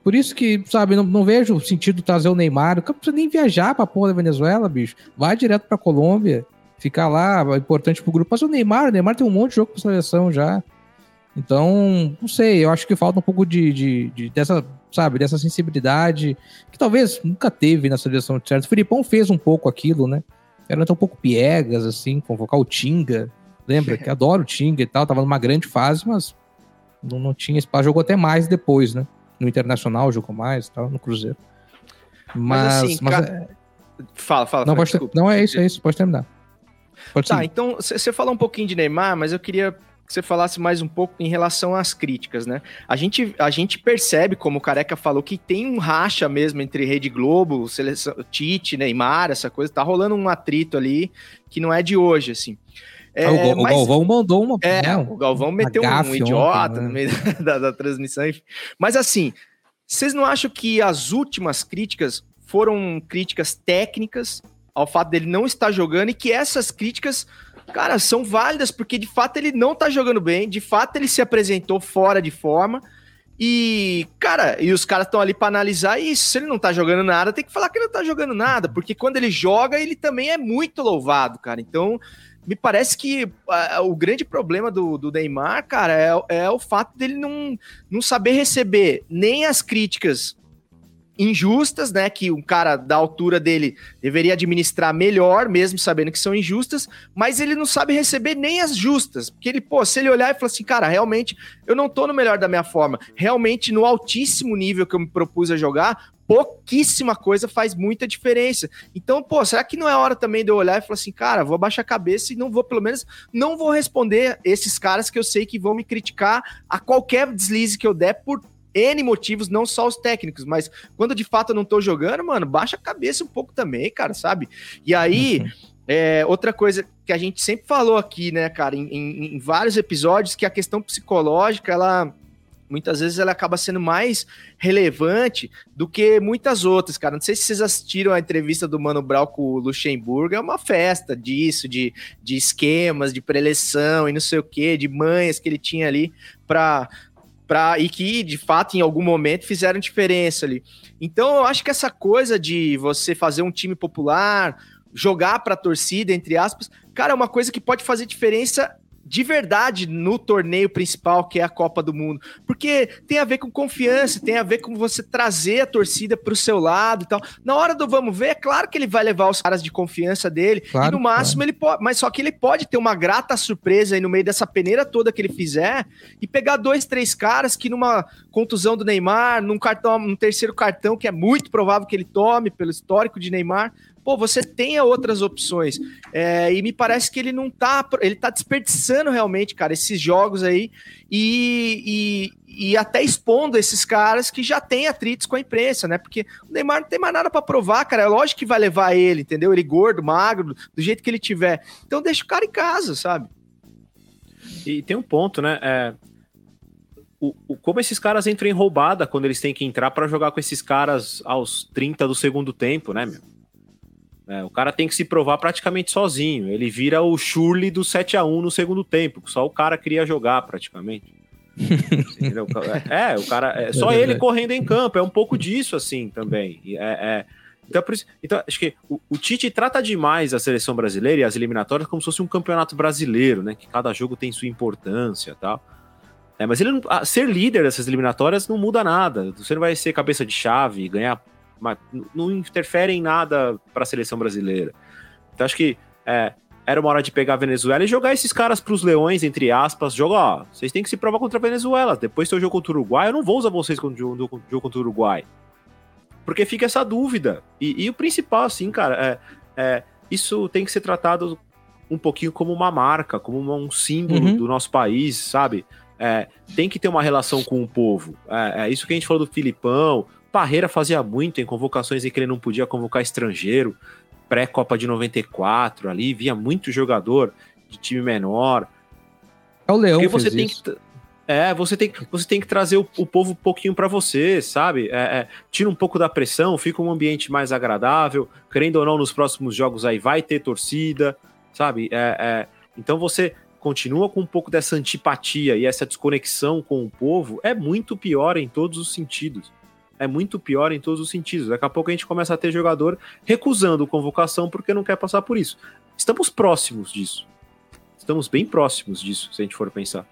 Por isso que, sabe, não, não vejo sentido trazer o Neymar. Não precisa nem viajar pra porra da Venezuela, bicho. Vai direto pra Colômbia, ficar lá, é importante pro grupo. Mas o Neymar, o Neymar tem um monte de jogo pra seleção já. Então, não sei, eu acho que falta um pouco de, de, de, dessa, sabe, dessa sensibilidade que talvez nunca teve na seleção certo. O Filipão fez um pouco aquilo, né? Era até um pouco piegas, assim, convocar o Tinga. Lembra? que adoro o Tinga e tal. Tava numa grande fase, mas não, não tinha espaço. Jogou até mais depois, né? No Internacional jogou mais tal, no Cruzeiro. Mas, Mas, assim, mas é- Fala, fala. não, Fred, pode ter- não, é isso, é isso. Pode terminar. Pode Tá, seguir. então você falou um pouquinho de Neymar, mas eu queria que você falasse mais um pouco em relação às críticas, né? A gente, a gente percebe, como o Careca falou, que tem um racha mesmo entre Rede Globo, seleção, Tite, Neymar, essa coisa. Tá rolando um atrito ali que não é de hoje, assim. É, Ah, o, Gal- o mas- Galvão mandou uma. É, né, o Galvão meteu um gafe idiota ontem, né? no meio da, da transmissão. enfim. Mas assim, vocês não acham que as últimas críticas foram críticas técnicas ao fato dele não estar jogando e que essas críticas, cara, são válidas porque de fato ele não tá jogando bem, de fato ele se apresentou fora de forma. E, cara, e os caras estão ali pra analisar isso. Se ele não tá jogando nada, tem que falar que ele não tá jogando nada, porque quando ele joga, ele também é muito louvado, cara. Então, me parece que o grande problema do, do Neymar, cara, é, é o fato dele não, não saber receber nem as críticas injustas, né, que um cara da altura dele deveria administrar melhor, mesmo sabendo que são injustas, mas ele não sabe receber nem as justas, porque ele, pô, se ele olhar e falar assim, cara, realmente eu não tô no melhor da minha forma, realmente no altíssimo nível que eu me propus a jogar, pouquíssima coisa faz muita diferença. Então, pô, será que não é hora também de eu olhar e falar assim, cara, vou abaixar a cabeça e não vou, pelo menos, não vou responder esses caras que eu sei que vão me criticar a qualquer deslize que eu der por N motivos, não só os técnicos, mas quando de fato eu não tô jogando, mano, baixa a cabeça um pouco também, cara, sabe? E aí, é, outra coisa que a gente sempre falou aqui, né, cara, em, em- em vários episódios, que a questão psicológica, ela muitas vezes ela acaba sendo mais relevante do que muitas outras, cara. Não sei se vocês assistiram a entrevista do Mano Brown com o Luxemburgo, é uma festa disso, de, de esquemas, de preleção e não sei o que, de manhas que ele tinha ali para Pra, e que, de fato, em algum momento fizeram diferença ali. Então, eu acho que essa coisa de você fazer um time popular, jogar para a torcida, entre aspas, cara, é uma coisa que pode fazer diferença de verdade no torneio principal, que é a Copa do Mundo. Porque tem a ver com confiança, tem a ver com você trazer a torcida para o seu lado e tal. Na hora do vamos ver, é claro que ele vai levar os caras de confiança dele. Claro, e no máximo ele pode. Mas só que ele pode ter uma grata surpresa aí no meio dessa peneira toda que ele fizer e pegar dois, três caras que numa contusão do Neymar, num cartão, num terceiro cartão, que é muito provável que ele tome pelo histórico de Neymar. Pô, você tenha outras opções. É, e me parece que ele não tá. Ele tá desperdiçando realmente, cara, esses jogos aí e, e, e até expondo esses caras que já têm atritos com a imprensa, né? Porque o Neymar não tem mais nada pra provar, cara. É lógico que vai levar ele, entendeu? Ele gordo, magro, do jeito que ele tiver. Então deixa o cara em casa, sabe? E tem um ponto, né? É, o, como esses caras entram em roubada quando eles têm que entrar pra jogar com esses caras aos 30 do segundo tempo, né, meu? É, o cara tem que se provar praticamente sozinho. Ele vira o Shurley do 7 a 1 no segundo tempo. Só o cara queria jogar praticamente. Entendeu? É, o cara. É só É ele correndo em campo. É um pouco disso, assim, também. É, é- então, por isso, então, acho que o, o Tite trata demais a seleção brasileira e as eliminatórias como se fosse um campeonato brasileiro, né? Que cada jogo tem sua importância e tal. É, mas ele não, ser líder dessas eliminatórias não muda nada. Você não vai ser cabeça de chave, ganhar. Mas não interfere em nada para a seleção brasileira. Então acho que é, era uma hora de pegar a Venezuela e jogar esses caras pros leões, entre aspas. Joga, ó, vocês têm que se provar contra a Venezuela. Depois seu jogo contra o Uruguai, eu não vou usar vocês contra o jogo, jogo contra o Uruguai. Porque fica essa dúvida. E, e o principal, assim, cara, é, é, isso tem que ser tratado um pouquinho como uma marca, como uma- um símbolo Uhum. do nosso país, sabe? É, tem que ter uma relação com o povo. É, é isso que a gente falou do Filipão. Parreira fazia muito em convocações em que ele não podia convocar estrangeiro. Pré-Copa de 94, ali, via muito jogador de time menor. É o Leão Porque fez você tem isso. que. É, você tem, você tem que trazer o, o povo um pouquinho para você, sabe? É, é, tira um pouco da pressão, fica um ambiente mais agradável. Querendo ou não, nos próximos jogos aí vai ter torcida, sabe? É, é, então você continua com um pouco dessa antipatia e essa desconexão com o povo, é muito pior em todos os sentidos. É muito pior em todos os sentidos. Daqui a pouco a gente começa a ter jogador recusando convocação porque não quer passar por isso. Estamos próximos disso. Estamos bem próximos disso, se a gente for pensar.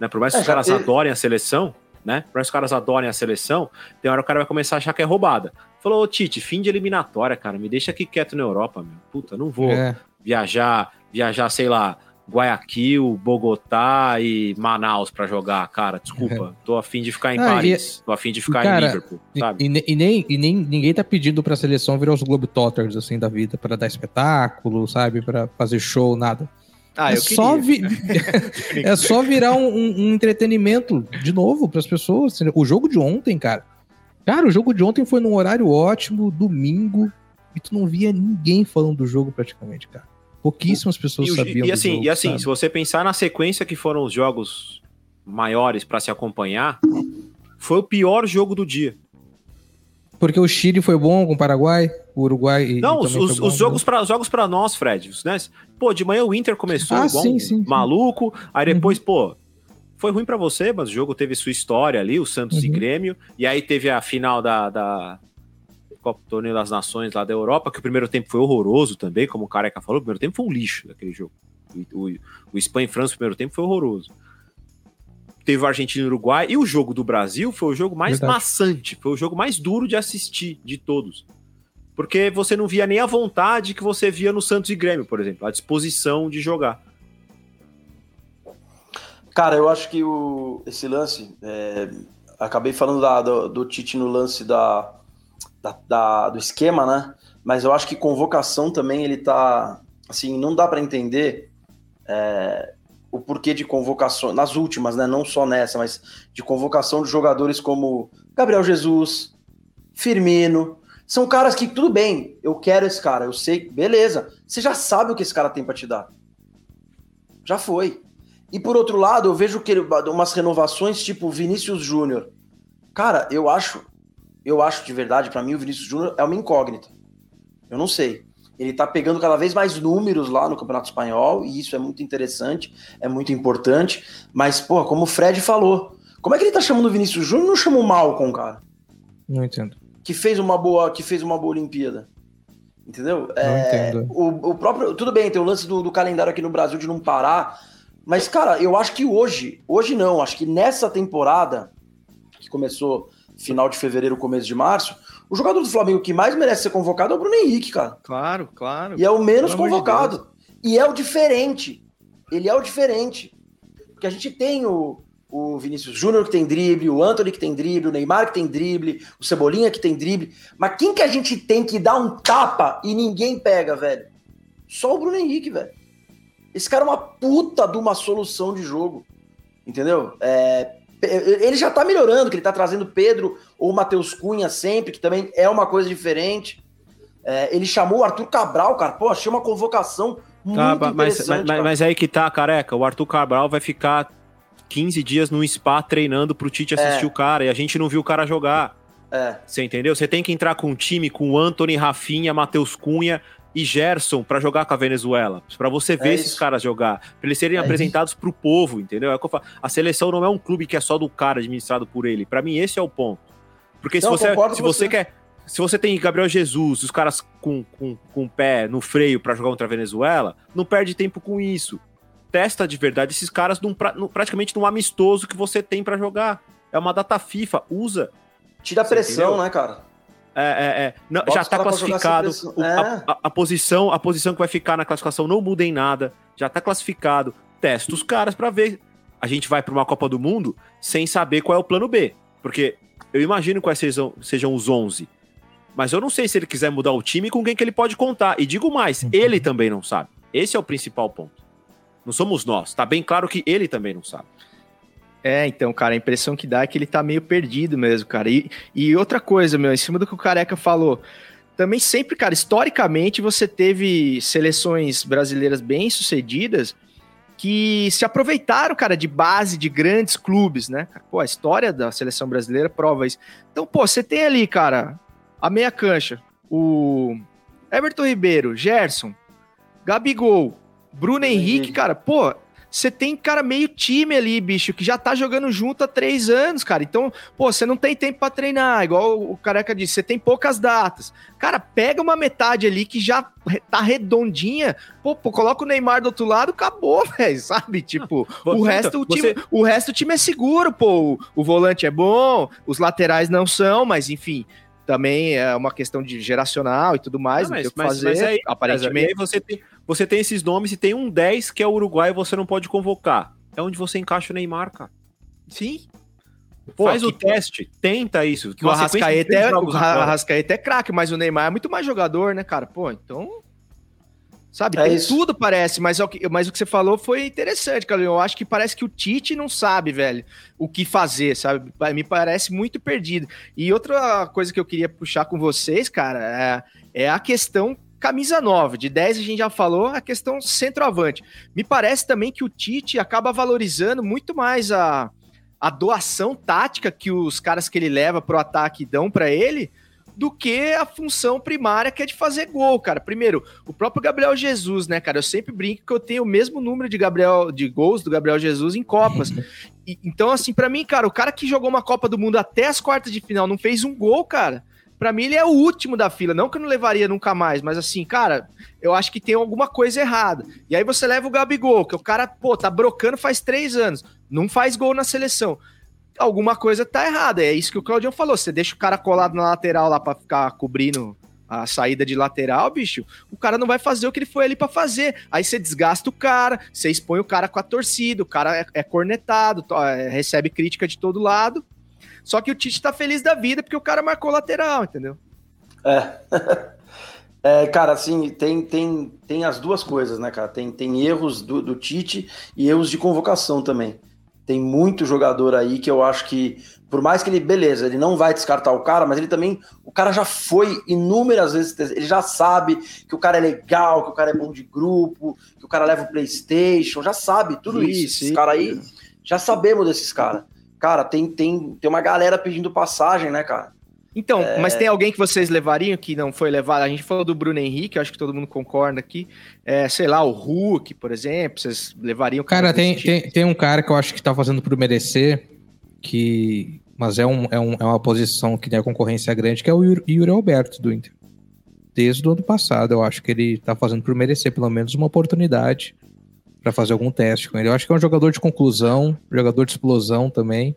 Né? Por mais que É, os caras teve- adorem a seleção, né? Para os caras adorem a seleção, tem hora que o cara vai começar a achar que é roubada. Falou, ô Tite, fim de eliminatória, cara, me deixa aqui quieto na Europa, meu. Puta, não vou É. viajar, viajar, sei lá, Guayaquil, Bogotá e Manaus pra jogar, cara, desculpa. Tô afim de ficar em Ah, Paris, tô afim de ficar cara, em Liverpool, E, sabe? e e nem, e nem ninguém tá pedindo pra seleção virar os Globetrotters, assim, da vida, pra dar espetáculo, sabe? Pra fazer show, nada. Ah, é, eu só queria. vi- é só virar um, um- um entretenimento de novo pras pessoas. assim, O jogo de ontem, cara. Cara, o jogo de ontem foi num horário ótimo, domingo, e tu não via ninguém falando do jogo praticamente, cara. Pouquíssimas pessoas E, sabiam e do assim, jogo, e assim sabe? se você pensar na sequência que foram os jogos maiores pra se acompanhar, foi o pior jogo do dia. Porque o Chile foi bom com o Paraguai, o Uruguai. e- Não, e os, os, bom, os jogos para os jogos para nós, Fred, né? Pô, de manhã o Inter começou Ah, igual sim, um sim, sim. maluco, aí depois, pô, foi ruim pra você, mas o jogo teve sua história ali, o Santos e Uhum. Grêmio, e aí teve a final da, da Copa do Torneio das Nações lá da Europa, que o primeiro tempo foi horroroso também, como o Careca falou, o primeiro tempo foi um lixo daquele jogo. O, o, o Espanha e França, o primeiro tempo foi horroroso. Teve o Argentina e o Uruguai, e o jogo do Brasil foi o jogo mais Verdade. maçante, foi o jogo mais duro de assistir de todos. Porque você não via nem a vontade que você via no Santos e Grêmio, por exemplo, a disposição de jogar. Cara, eu acho que o, esse lance. é, acabei falando da- do, do Tite no lance da, da- da- do esquema, né? Mas eu acho que convocação também ele tá. Assim, não dá para entender é, o porquê de convocação. Nas últimas, né? Não só nessa, mas de convocação de jogadores como Gabriel Jesus, Firmino. São caras que, tudo bem, eu quero esse cara, eu sei, beleza. Você já sabe o que esse cara tem para te dar. Já foi. E por outro lado, eu vejo que ele- umas renovações tipo Vinícius Júnior. Cara, eu acho, eu acho de verdade, pra mim o Vinícius Júnior é uma incógnita. Eu não sei. Ele tá pegando cada vez mais números lá no Campeonato Espanhol e isso é muito interessante, é muito importante, mas pô, como o Fred falou, como é que ele tá chamando o Vinícius Júnior não chama o Malcom, cara? Não entendo. que fez uma boa, que fez uma boa Olimpíada. Entendeu? É, entendo. o, o próprio, tudo bem, tem o lance do, do calendário aqui no Brasil de não parar, mas cara, eu acho que hoje, hoje não, acho que nessa temporada que começou final de fevereiro, começo de março, o jogador do Flamengo que mais merece ser convocado é o Bruno Henrique, cara. Claro, claro. E é o menos amor de convocado. e é o diferente. Ele é o diferente. Porque a gente tem o, o Vinícius Júnior que tem drible, o Anthony que tem drible, o Neymar que tem drible, o Cebolinha que tem drible. Mas quem que a gente tem que dar um tapa e ninguém pega, velho? Só o Bruno Henrique, velho. Esse cara é uma puta de uma solução de jogo. Entendeu? É, ele já tá melhorando, que ele tá trazendo Pedro ou Matheus Cunha sempre, que também é uma coisa diferente. É, ele chamou o Arthur Cabral, cara. Pô, achei uma convocação muito Tá, mas, mas, interessante. mas, mas aí que tá, careca. O Arthur Cabral vai ficar 15 dias no spa treinando pro Tite assistir É. o cara e a gente não viu o cara jogar. É. Você entendeu? Você tem que entrar com um time com Anthony, Rafinha, Matheus Cunha e Gerson pra jogar com a Venezuela. Pra você ver É esses caras jogar. Pra eles serem É apresentados pro povo, entendeu? É o. A seleção não é um clube que é só do cara administrado por ele. Pra mim, esse é o ponto. Porque se Não, você, concordo se você você. quer. Se você tem Gabriel Jesus, os caras com, com, com o pé no freio pra jogar contra a Venezuela, não perde tempo com isso. Testa de verdade esses caras num, num- praticamente num amistoso que você tem pra jogar. É uma data FIFA, usa. Tira a Você pressão, entendeu? né, cara? É, é, é. Já tá jogar classificado. o- a, É. a- a posição, a posição que vai ficar na classificação não muda em nada. Já tá classificado. Testa os caras pra ver. A gente vai pra uma Copa do Mundo sem saber qual é o plano B. Porque eu imagino quais sejam, sejam os 11. Mas eu não sei se ele quiser mudar o time com quem que ele pode contar. E digo mais, Uhum. ele também não sabe. Esse é o principal ponto. Não somos nós. Tá bem claro que ele também não sabe. É, então, cara, a impressão que dá é que ele tá meio perdido mesmo, cara. E, e outra coisa, meu, em cima do que o Careca falou, também sempre, cara, historicamente você teve seleções brasileiras bem sucedidas que se aproveitaram, cara, de base de grandes clubes, né? Pô, a história da seleção brasileira prova isso. Então, pô, você tem ali, cara, a meia cancha, o Everton Ribeiro, Gerson, Gabigol, Bruno Henrique, Henrique. cara, pô, você tem, cara, meio time ali, bicho, que já tá jogando junto há três anos, cara. Então, pô, você não tem tempo para treinar, igual o Careca disse, você tem poucas datas. Cara, pega uma metade ali que já tá redondinha, pô, pô coloca o Neymar do outro lado, acabou, velho, sabe? Tipo, o Então, resto, o time, você- o resto do time é seguro, pô. O, o volante é bom, os laterais não são, mas enfim, também é uma questão de geracional e tudo mais, Não, não, mas- tem o que mas- fazer, mas aí, aparentemente. aí você tem, você tem esses nomes e tem um 10 que é o Uruguai e você não pode convocar. É onde você encaixa o Neymar, cara. Sim. Faz que- o teste, tenta isso. Que o Arrascaeta é, o. Arrascaeta é craque, mas o Neymar é muito mais jogador, né, cara? Pô, então. Sabe, É tem isso. tudo parece, mas, é o que- mas o que você falou foi interessante, cara. Eu acho que parece que o Tite não sabe, velho, o que fazer, sabe? Me parece muito perdido. E outra coisa que eu queria puxar com vocês, cara, é, é a questão camisa 9. De 10 a gente já falou, a questão centroavante. Me parece também que o Tite acaba valorizando muito mais a, a doação tática que os caras que ele leva pro ataque dão pra ele do que a função primária que é de fazer gol, cara. Primeiro, o próprio Gabriel Jesus, né, cara? Eu sempre brinco que eu tenho o mesmo número de Gabriel de gols do Gabriel Jesus em Copas. E- então, assim, pra mim, cara, o cara que jogou uma Copa do Mundo até as quartas de final não fez um gol, cara. Pra mim, ele é o último da fila. Não que eu não levaria nunca mais, mas assim, cara, eu acho que tem alguma coisa errada. E aí você leva o Gabigol, que o cara, pô, tá brocando faz três anos, não faz gol na seleção. Alguma coisa tá errada. É isso que o Claudião falou. Você deixa o cara colado na lateral lá pra ficar cobrindo a saída de lateral, bicho, o cara não vai fazer o que ele foi ali pra fazer. Aí você desgasta o cara, você expõe o cara com a torcida, o cara é, é cornetado, é, recebe crítica de todo lado. Só que o Tite tá feliz da vida porque o cara marcou lateral, entendeu? É. É, cara, assim, tem, tem, tem as duas coisas, né, cara? Tem, tem erros do, do Tite e erros de convocação também. Tem muito jogador aí que eu acho que, por mais que ele, beleza, ele não vai descartar o cara, mas ele também, o cara já foi inúmeras vezes, ele já sabe que o cara é legal, que o cara é bom de grupo, que o cara leva o Playstation, já sabe tudo isso. Isso, Esses isso. caras aí, já sabemos desses caras. Cara, tem, tem, tem uma galera pedindo passagem, né, cara? Então, É. mas tem alguém que vocês levariam que não foi levado? A gente falou do Bruno Henrique, eu acho que todo mundo concorda aqui. É, sei lá, o Hulk, por exemplo, vocês levariam. Cara, tem, tipo? tem, tem um cara que eu acho que tá fazendo por merecer, que. Mas é, um, é, um, é uma posição que tem a concorrência grande, que é o Yuri Yuri Alberto do Inter. Desde o ano passado, eu acho que ele tá fazendo por merecer pelo menos uma oportunidade para fazer algum teste com ele. Eu acho que é um jogador de conclusão, jogador de explosão também.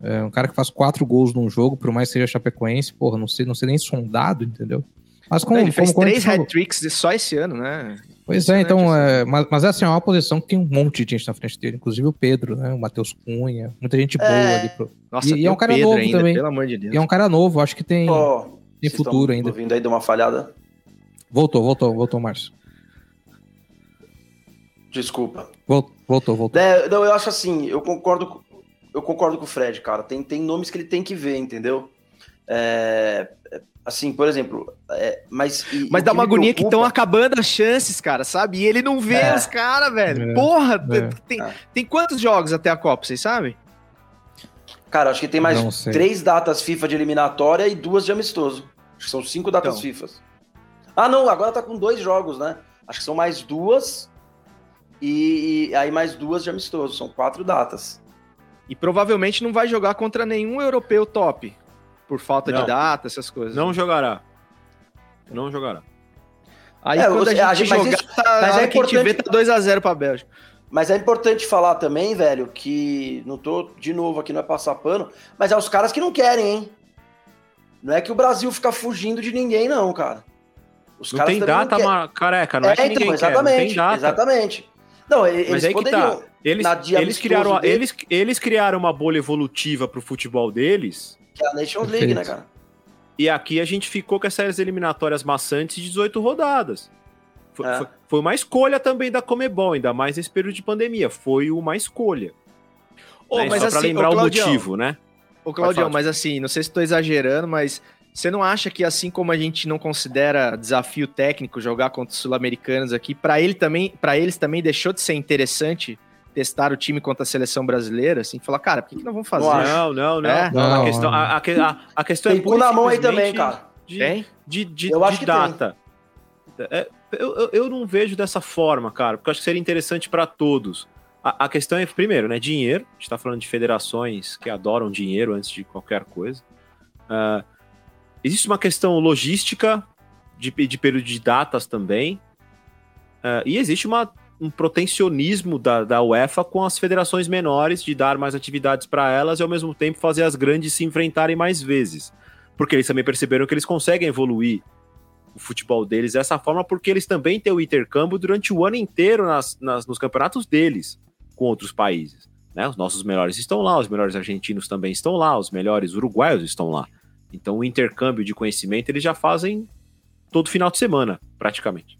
É um cara que faz quatro gols num jogo, por mais que seja Chapecoense, porra, não sei, não sei nem sondado, entendeu? Mas como, ele fez como, três hat-tricks só esse ano, né? Pois é, então, é, mas, mas assim, é uma posição que tem um monte de gente na frente dele, inclusive o Pedro, né? O Matheus Cunha, muita gente boa É. ali. Pro... Nossa, E- e é um cara Pedro novo ainda, também. Pelo amor de Deus. E é um cara novo, acho que tem, Ó, tem futuro ainda. Ouvindo aí, deu uma falhada. Voltou, voltou, voltou, Márcio. Desculpa. Vol- Voltou, voltou. É, não, eu acho assim, eu concordo, com- eu concordo com o Fred, cara. Tem, tem nomes que ele tem que ver, entendeu? É, assim, por exemplo, é, mas. e- Mas dá que uma agonia que estão preocupa- acabando as chances, cara, sabe? E ele não vê É. os caras, velho. É. Porra, É. Tem, É. tem quantos jogos até a Copa, vocês sabem? Cara, acho que tem mais três datas FIFA de eliminatória e duas de amistoso. Acho que são cinco datas Então. FIFA. Ah, não, agora tá com dois jogos, né? Acho que são mais duas e, e aí mais duas de amistoso. São quatro datas. E provavelmente não vai jogar contra nenhum europeu top. Por falta Não. de data, essas coisas. Não jogará. Não jogará. Aí É, quando você- a a gente mas jogar, isso- tá, mas a é que a gente vê, importante- tá 2x0 pra Bélgica. Mas é importante falar também, velho, que não tô de novo aqui, não é passar pano, mas é os caras que não querem, hein? Não é que o Brasil fica fugindo de ninguém, não, cara. Os Não caras tem data, querem. ma- careca, não é, É, que então, ninguém quer, exatamente, não tem data. exatamente. Não, eles Mas aí que poderiam. tá. Eles, eles, criaram, dele- eles, eles criaram uma bolha evolutiva pro futebol deles, Que é a Nations League, né, cara? e aqui a gente ficou com essas eliminatórias maçantes de 18 rodadas. Foi, É. foi- foi uma escolha também da Comebol, ainda mais nesse período de pandemia. Foi uma escolha. Né? mas Só pra assim, lembrar ô, o Claudião, motivo, né? Ô, Claudião, falar, mas assim, não sei se estou exagerando, mas você não acha que assim como a gente não considera desafio técnico jogar contra os sul-americanos aqui, para ele também, para eles também deixou de ser interessante testar o time contra a seleção brasileira, assim, falar, cara, por que, que nós vamos fazer? Não. Não, não, não. É? Não, Não, a, questão, a, a, a- questão Tem é na mão aí também, cara. De, Tem? de, de, Eu de acho que data. É, eu, eu, eu não vejo dessa forma, cara, porque eu acho que seria interessante para todos. a, a, questão é, primeiro, né, dinheiro. A gente está falando de federações que adoram dinheiro antes de qualquer coisa. Uh, existe uma questão logística, de, de período de datas também. Uh, e existe uma, um protecionismo da, da UEFA com as federações menores de dar mais atividades para elas e ao mesmo tempo fazer as grandes se enfrentarem mais vezes. Porque eles também perceberam que eles conseguem evoluir o futebol deles dessa forma, porque eles também têm o intercâmbio durante o ano inteiro nas, nas, nos campeonatos deles com outros países. Né? Os nossos melhores estão lá, os melhores argentinos também estão lá, os melhores uruguaios estão lá. Então o intercâmbio de conhecimento eles já fazem todo final de semana, praticamente.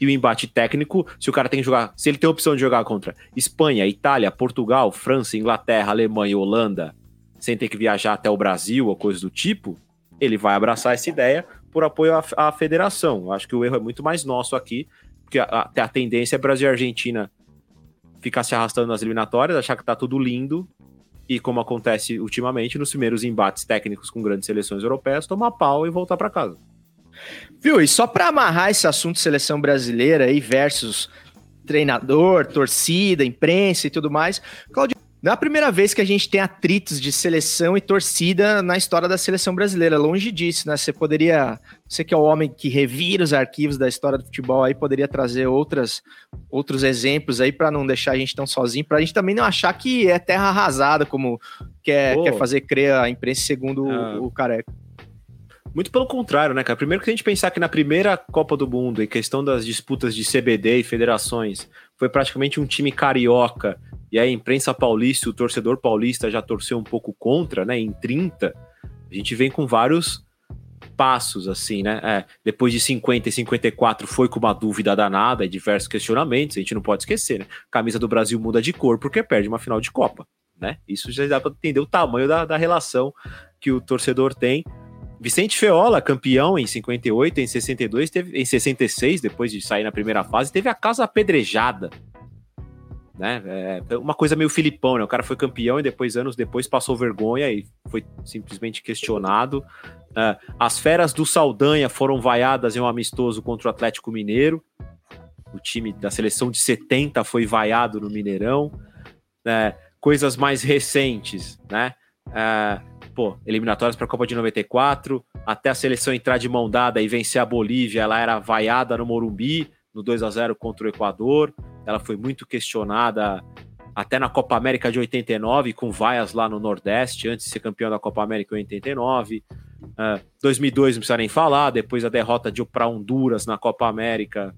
E o embate técnico, se o cara tem que jogar, se ele tem a opção de jogar contra Espanha, Itália, Portugal, França, Inglaterra, Alemanha Holanda, sem ter que viajar até o Brasil ou coisa do tipo, ele vai abraçar essa ideia por apoio à, à federação. Acho que o erro é muito mais nosso aqui, porque a, a, a tendência é Brasil e Argentina ficar se arrastando nas eliminatórias, achar que tá tudo lindo, e como acontece ultimamente, nos primeiros embates técnicos com grandes seleções europeias, tomar pau e voltar para casa. Viu? E só para amarrar esse assunto seleção brasileira aí versus treinador, torcida, imprensa e tudo mais, Claudio, não é a primeira vez que a gente tem atritos de seleção e torcida na história da seleção brasileira. Longe disso, né? Você poderia, você que é o homem que revira os arquivos da história do futebol aí, poderia trazer outras, outros exemplos aí para não deixar a gente tão sozinho, para a gente também não achar que é terra arrasada, como quer, quer fazer crer a imprensa segundo ah. o, o Careca. Muito pelo contrário, né, cara? Primeiro que a gente pensar que na primeira Copa do Mundo, em questão das disputas de CBD e federações, foi praticamente um time carioca e a imprensa paulista, o torcedor paulista já torceu um pouco contra, né? Em 30, a gente vem com vários passos, assim, né? É, depois de 50 e 54 foi com uma dúvida danada e diversos questionamentos, a gente não pode esquecer, né? Camisa do Brasil muda de cor porque perde uma final de Copa, né? Isso já dá para entender o tamanho da, da relação que o torcedor tem. Vicente Feola, campeão em 58, em 62, teve, em 66, depois de sair na primeira fase, teve a casa apedrejada né? É uma coisa meio Filipão, né? O cara foi campeão e depois, anos depois, passou vergonha e foi simplesmente questionado. Uh, as feras do Saldanha foram vaiadas em um amistoso contra o Atlético Mineiro. O time da seleção de 70 foi vaiado no Mineirão. Uh, coisas mais recentes, né? Pô, eliminatórias para a Copa de 94, até a seleção entrar de mão dada e vencer a Bolívia, ela era vaiada no Morumbi, no 2 a 0 contra o Equador. Ela foi muito questionada até na Copa América de 89, com vaias lá no Nordeste, antes de ser campeão da Copa América em 89. Uh, 2002 não precisa nem falar, depois a derrota de para Honduras na Copa América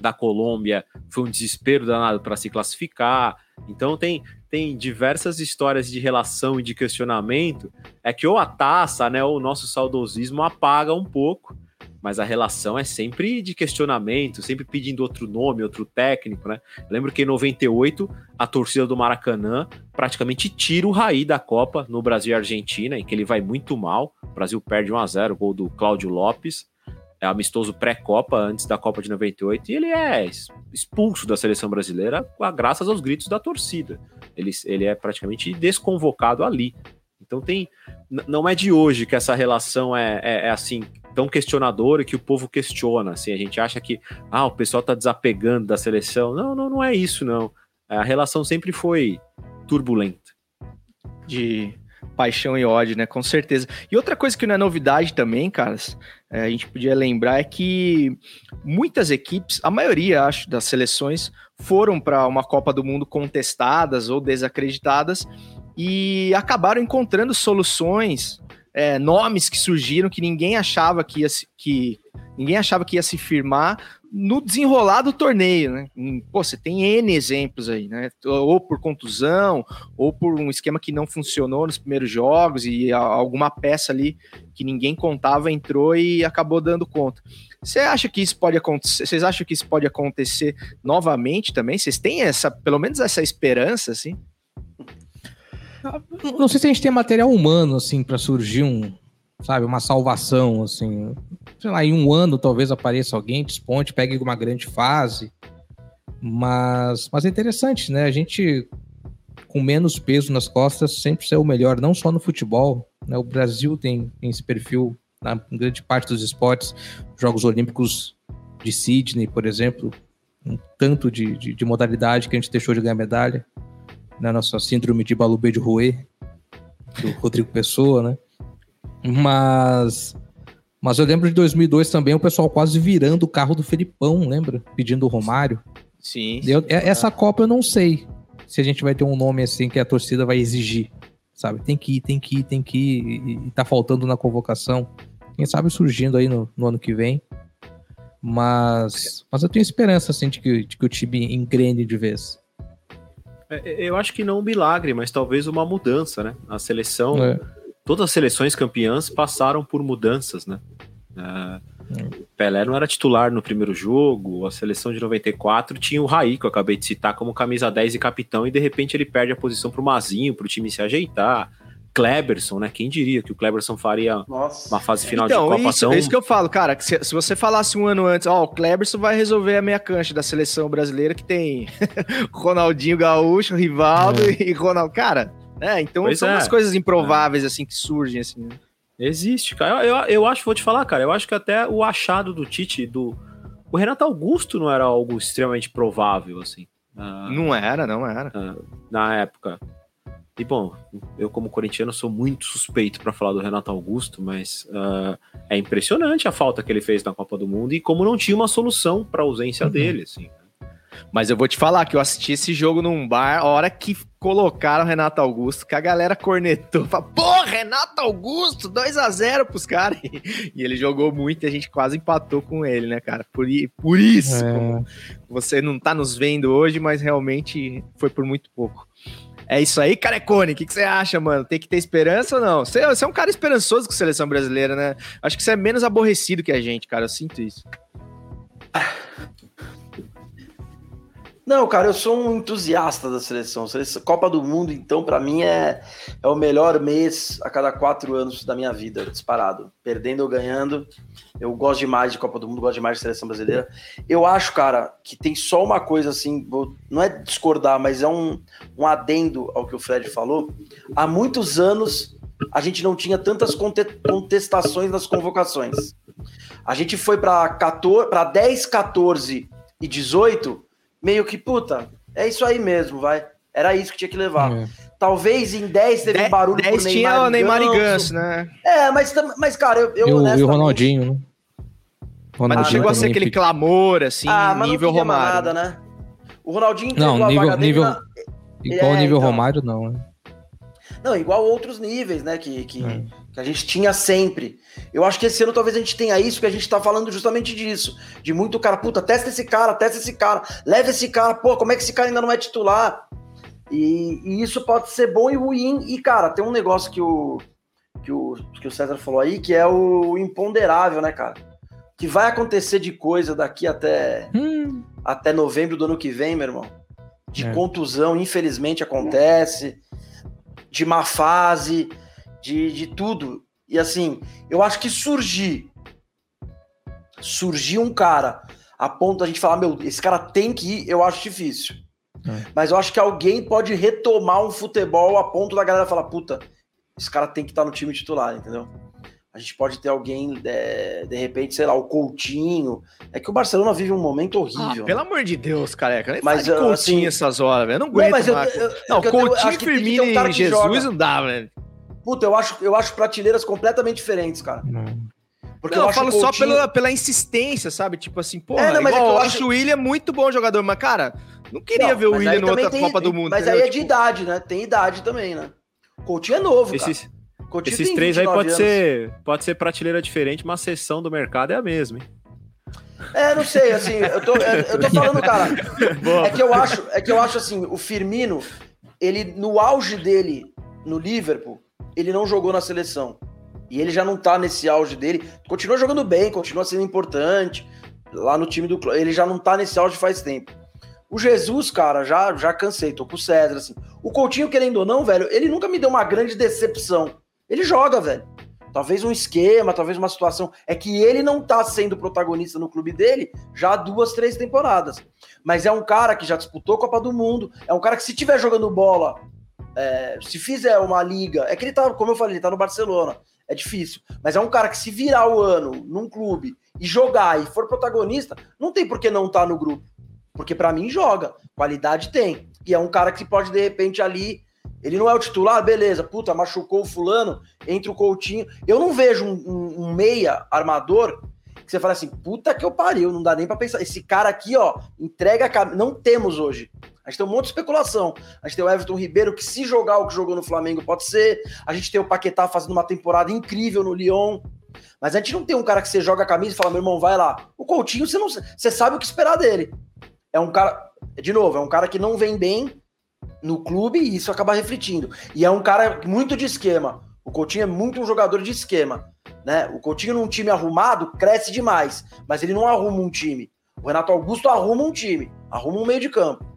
da Colômbia foi um desespero danado para se classificar. Então tem, tem diversas histórias de relação e de questionamento. É que ou a taça, né, ou o nosso saudosismo apaga um pouco mas a relação é sempre de questionamento, sempre pedindo outro nome, outro técnico, né? lembro que em 98 a torcida do Maracanã praticamente tira o Raí da Copa no Brasil e Argentina, em que ele vai muito mal. O Brasil perde 1 a 0 gol do Cláudio Lopes. É amistoso pré-Copa, antes da Copa de 98, e ele é expulso da seleção brasileira graças aos gritos da torcida. Ele, ele é praticamente desconvocado ali. Então tem. Não é de hoje que essa relação é, é, é assim, tão questionadora que o povo questiona. Assim, a gente acha que ah, o pessoal está desapegando da seleção. Não, não, não é isso, não. A relação sempre foi turbulenta. De paixão e ódio, né? Com certeza. E outra coisa que não é novidade também, caras, é, a gente podia lembrar é que muitas equipes, a maioria, acho, das seleções, foram para uma Copa do Mundo contestadas ou desacreditadas e acabaram encontrando soluções é, nomes que surgiram que ninguém achava que ia se, que ninguém achava que ia se firmar no desenrolar do torneio, né? Hum, pô, você tem N exemplos aí, né? Ou por contusão, ou por um esquema que não funcionou nos primeiros jogos e alguma peça ali que ninguém contava entrou e acabou dando conta. Você acha que isso pode acontecer? Vocês acham que isso pode acontecer novamente também? Vocês têm essa, pelo menos essa esperança, assim? Não sei se a gente tem material humano, assim, para surgir um, sabe, uma salvação, assim. Sei lá, em um ano talvez apareça alguém, desponte, pegue uma grande fase. Mas, mas é interessante, né? A gente, com menos peso nas costas, sempre ser o melhor, não só no futebol. Né? O Brasil tem, tem esse perfil na grande parte dos esportes. Jogos Olímpicos de Sydney, por exemplo, um tanto de, de, de modalidade que a gente deixou de ganhar medalha. Na nossa síndrome de Balubê de Rouet, do Rodrigo Pessoa, né? Mas, mas eu lembro de 2002 também o pessoal quase virando o carro do Felipão, lembra? Pedindo o Romário. Sim. Eu, é, essa Copa eu não sei se a gente vai ter um nome assim que a torcida vai exigir, sabe? Tem que ir, tem que ir, tem que ir, e, e tá faltando na convocação. Quem sabe surgindo aí no, no ano que vem. Mas, mas eu tenho esperança, assim, de que, de que o time engrene de vez. É, é, eu acho que não um milagre, mas talvez uma mudança, né? A seleção, é. todas as seleções campeãs passaram por mudanças, né? É, Pelé não era titular no primeiro jogo, a seleção de 94 tinha o Raí, que eu acabei de citar, como camisa 10 e capitão, e de repente ele perde a posição para o Mazinho, para o time se ajeitar. Kleberson, né? Quem diria que o Kleberson faria Nossa. uma fase final então, de Copa isso, tão... É isso que eu falo, cara. Se, se, você falasse um ano antes, ó, o Kleberson vai resolver a meia cancha da seleção brasileira que tem Ronaldinho Gaúcho, Rivaldo é. e Ronaldo. Cara, é, então pois são é. umas coisas improváveis, é. assim, que surgem, assim. Né? Existe, cara. Eu, eu, eu acho, vou te falar, cara, eu acho que até o achado do Tite, do. O Renato Augusto não era algo extremamente provável, assim. Uh, não era, não era. Uh, na época. E bom, eu como corintiano sou muito suspeito para falar do Renato Augusto, mas uh, é impressionante a falta que ele fez na Copa do Mundo e como não tinha uma solução para a ausência uhum. dele, assim. Mas eu vou te falar que eu assisti esse jogo num bar, a hora que colocaram o Renato Augusto, que a galera cornetou, falou, pô, Renato Augusto, 2 a 0 pros caras. E ele jogou muito e a gente quase empatou com ele, né, cara? Por, por isso, é. você não tá nos vendo hoje, mas realmente foi por muito pouco. É isso aí, Carecone. O que, que você acha, mano? Tem que ter esperança ou não? Você, você é um cara esperançoso com a seleção brasileira, né? Acho que você é menos aborrecido que a gente, cara. Eu sinto isso. Não, cara, eu sou um entusiasta da seleção. Copa do Mundo, então, para mim é, é o melhor mês a cada quatro anos da minha vida, disparado. Perdendo ou ganhando. Eu gosto demais de Copa do Mundo, gosto demais de seleção brasileira. Eu acho, cara, que tem só uma coisa assim, não é discordar, mas é um, um adendo ao que o Fred falou. Há muitos anos a gente não tinha tantas contestações nas convocações. A gente foi para 10, 14 e 18 meio que, puta, é isso aí mesmo, vai. Era isso que tinha que levar. É. Talvez em 10 teve um barulho 10 por tinha o Neymar e Ganso, né? É, mas, mas cara, eu, eu e, o, e o Ronaldinho, né? Ronaldinho mas chegou a ser aquele clamor, assim, ah, nível Romário. Nada, né? O Ronaldinho não, nível, nível na... igual o é, nível então... Romário, não, né? Não, igual outros níveis, né? Que, que, é. Que, a gente tinha sempre. Eu acho que esse ano talvez a gente tenha isso, que a gente tá falando justamente disso. De muito cara, puta, testa esse cara, testa esse cara, leva esse cara, pô, como é que esse cara ainda não é titular? E, e isso pode ser bom e ruim. E, cara, tem um negócio que o, que o, que o César falou aí, que é o imponderável, né, cara? Que vai acontecer de coisa daqui até, hum. até novembro do ano que vem, meu irmão. De é. contusão, infelizmente acontece de má fase, de, de tudo. E assim, eu acho que surgir, surgir um cara a ponto da gente falar, meu, esse cara tem que ir, eu acho difícil. É. Mas eu acho que alguém pode retomar um futebol a ponto da galera falar, puta, esse cara tem que estar tá no time titular, entendeu? A gente pode ter alguém, é, de repente, sei lá, o Coutinho. É que o Barcelona vive um momento horrível. Ah, pelo amor de Deus, careca. Mas Coutinho assim, essas horas, velho. Não aguento não, mas eu, eu, não, eu, Coutinho, Firmino um e Jesus não dá, velho. Puta, eu acho, eu acho prateleiras completamente diferentes, cara. Não. Porque não, eu, eu falo Coutinho... só pela, pela insistência, sabe? Tipo assim, porra, é, não, mas igual, é eu acho o William muito bom jogador, mas, cara, não queria não, ver o William na outra tem, Copa do Mundo. Mas aí é de tipo... idade, né? Tem idade também, né? Coutinho é novo, Esses... cara. Coutinho Esses três aí pode ser, pode ser prateleira diferente, mas a seção do mercado é a mesma, hein? É, não sei, assim, eu tô, eu tô falando, cara. é que eu acho, é que eu acho assim, o Firmino, ele no auge dele no Liverpool, ele não jogou na seleção. E ele já não tá nesse auge dele. Continua jogando bem, continua sendo importante. Lá no time do clube, ele já não tá nesse auge faz tempo. O Jesus, cara, já já cansei, tô com o César assim. O Coutinho, querendo ou não, velho, ele nunca me deu uma grande decepção. Ele joga, velho. Talvez um esquema, talvez uma situação. É que ele não tá sendo protagonista no clube dele já há duas, três temporadas. Mas é um cara que já disputou Copa do Mundo. É um cara que, se tiver jogando bola, é, se fizer uma liga. É que ele tá, como eu falei, ele tá no Barcelona. É difícil. Mas é um cara que, se virar o ano num clube e jogar e for protagonista, não tem por que não estar tá no grupo. Porque pra mim joga, qualidade tem. E é um cara que pode, de repente, ali. Ele não é o titular, beleza, puta, machucou o fulano, entra o Coutinho. Eu não vejo um, um- um meia armador que você fala assim, puta que eu pariu, não dá nem pra pensar. Esse cara aqui, ó, entrega a. Não temos hoje. A gente tem um monte de especulação. A gente tem o Everton Ribeiro, que se jogar o que jogou no Flamengo, pode ser. A gente tem o Paquetá fazendo uma temporada incrível no Lyon. Mas a gente não tem um cara que você joga a camisa e fala, meu irmão, vai lá. O Coutinho, você, não, você sabe o que esperar dele. É um cara, de novo, é um cara que não vem bem no clube e isso acaba refletindo. E é um cara muito de esquema. O Coutinho é muito um jogador de esquema. Né? O Coutinho num time arrumado cresce demais, mas ele não arruma um time. O Renato Augusto arruma um time, arruma um meio de campo.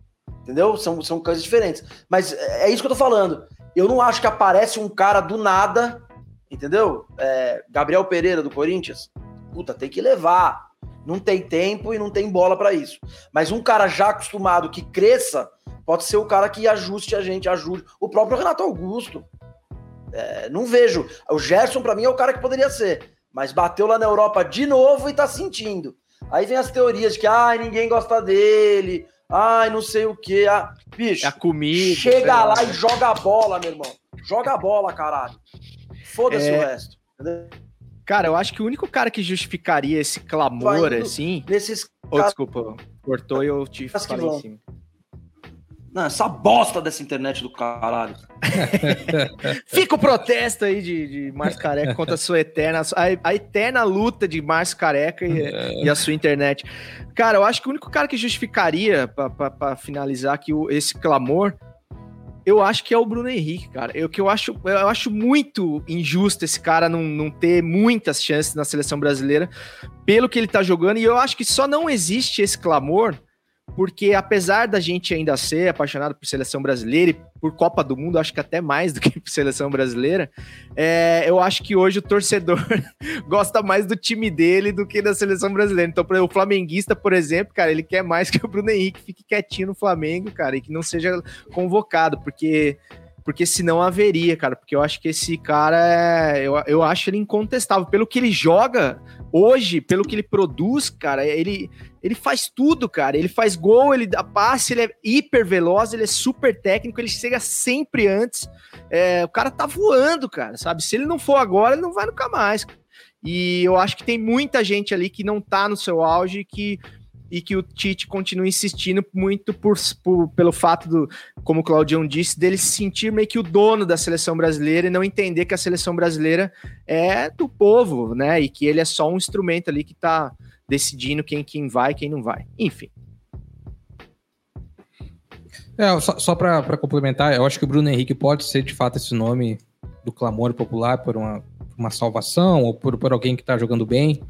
Entendeu? São, são coisas diferentes. Mas é é isso que eu tô falando. Eu não acho que aparece um cara do nada, entendeu? É, Gabriel Pereira do Corinthians. Puta, tem que levar. Não tem tempo e não tem bola pra isso. Mas um cara já acostumado que cresça, pode ser o cara que ajuste a gente, ajude. O próprio Renato Augusto. É, não vejo. O Gerson, pra mim, é o cara que poderia ser. Mas bateu lá na Europa de novo e tá sentindo. Aí vem as teorias de que ai, ninguém gosta dele, ai, não sei o que. Ah, bicho, A comida. chega lá e joga a bola, meu irmão. Joga a bola, caralho. Foda-se É. o resto. entendeu? Cara, eu acho que o único cara que justificaria esse clamor, indo assim. Nesses. Cara- desculpa, cortou e eu te falei em cima. Não, essa bosta dessa internet do caralho. Fica o protesto aí de, de Márcio Careca contra a sua eterna, a, a eterna luta de Márcio Careca e, e a sua internet. Cara, eu acho que o único cara que justificaria, pra finalizar aqui o- esse clamor, eu acho que é o Bruno Henrique, cara. Eu que eu acho, eu acho muito injusto esse cara não, não ter muitas chances na seleção brasileira pelo que ele tá jogando, e eu acho que só não existe esse clamor porque apesar da gente ainda ser apaixonado por seleção brasileira e por Copa do Mundo, acho que até mais do que por seleção brasileira, é, eu acho que hoje o torcedor gosta mais do time dele do que da seleção brasileira. Então, o flamenguista, por exemplo, cara, ele quer mais que o Bruno Henrique fique quietinho no Flamengo, cara, e que não seja convocado, porque porque senão haveria, cara, porque eu acho que esse cara, é, eu, eu acho ele incontestável, pelo que ele joga hoje, pelo que ele produz, cara, ele, ele faz tudo, cara, ele faz gol, ele dá passe, ele é hiper veloz, ele é super técnico, ele chega sempre antes, é, o cara tá voando, cara, sabe, se ele não for agora, ele não vai nunca mais, e eu acho que tem muita gente ali que não tá no seu auge, que e que o Tite continua insistindo muito por, por- pelo fato do, como o Claudião disse, dele se sentir meio que o dono da seleção brasileira e não entender que a seleção brasileira é do povo, né? E que ele é só um instrumento ali que tá decidindo quem, quem vai quem não vai. Enfim. É, só, só pra complementar, eu acho que o Bruno Henrique pode ser de fato esse nome do clamor popular por uma, uma salvação ou por, por alguém que tá jogando bem.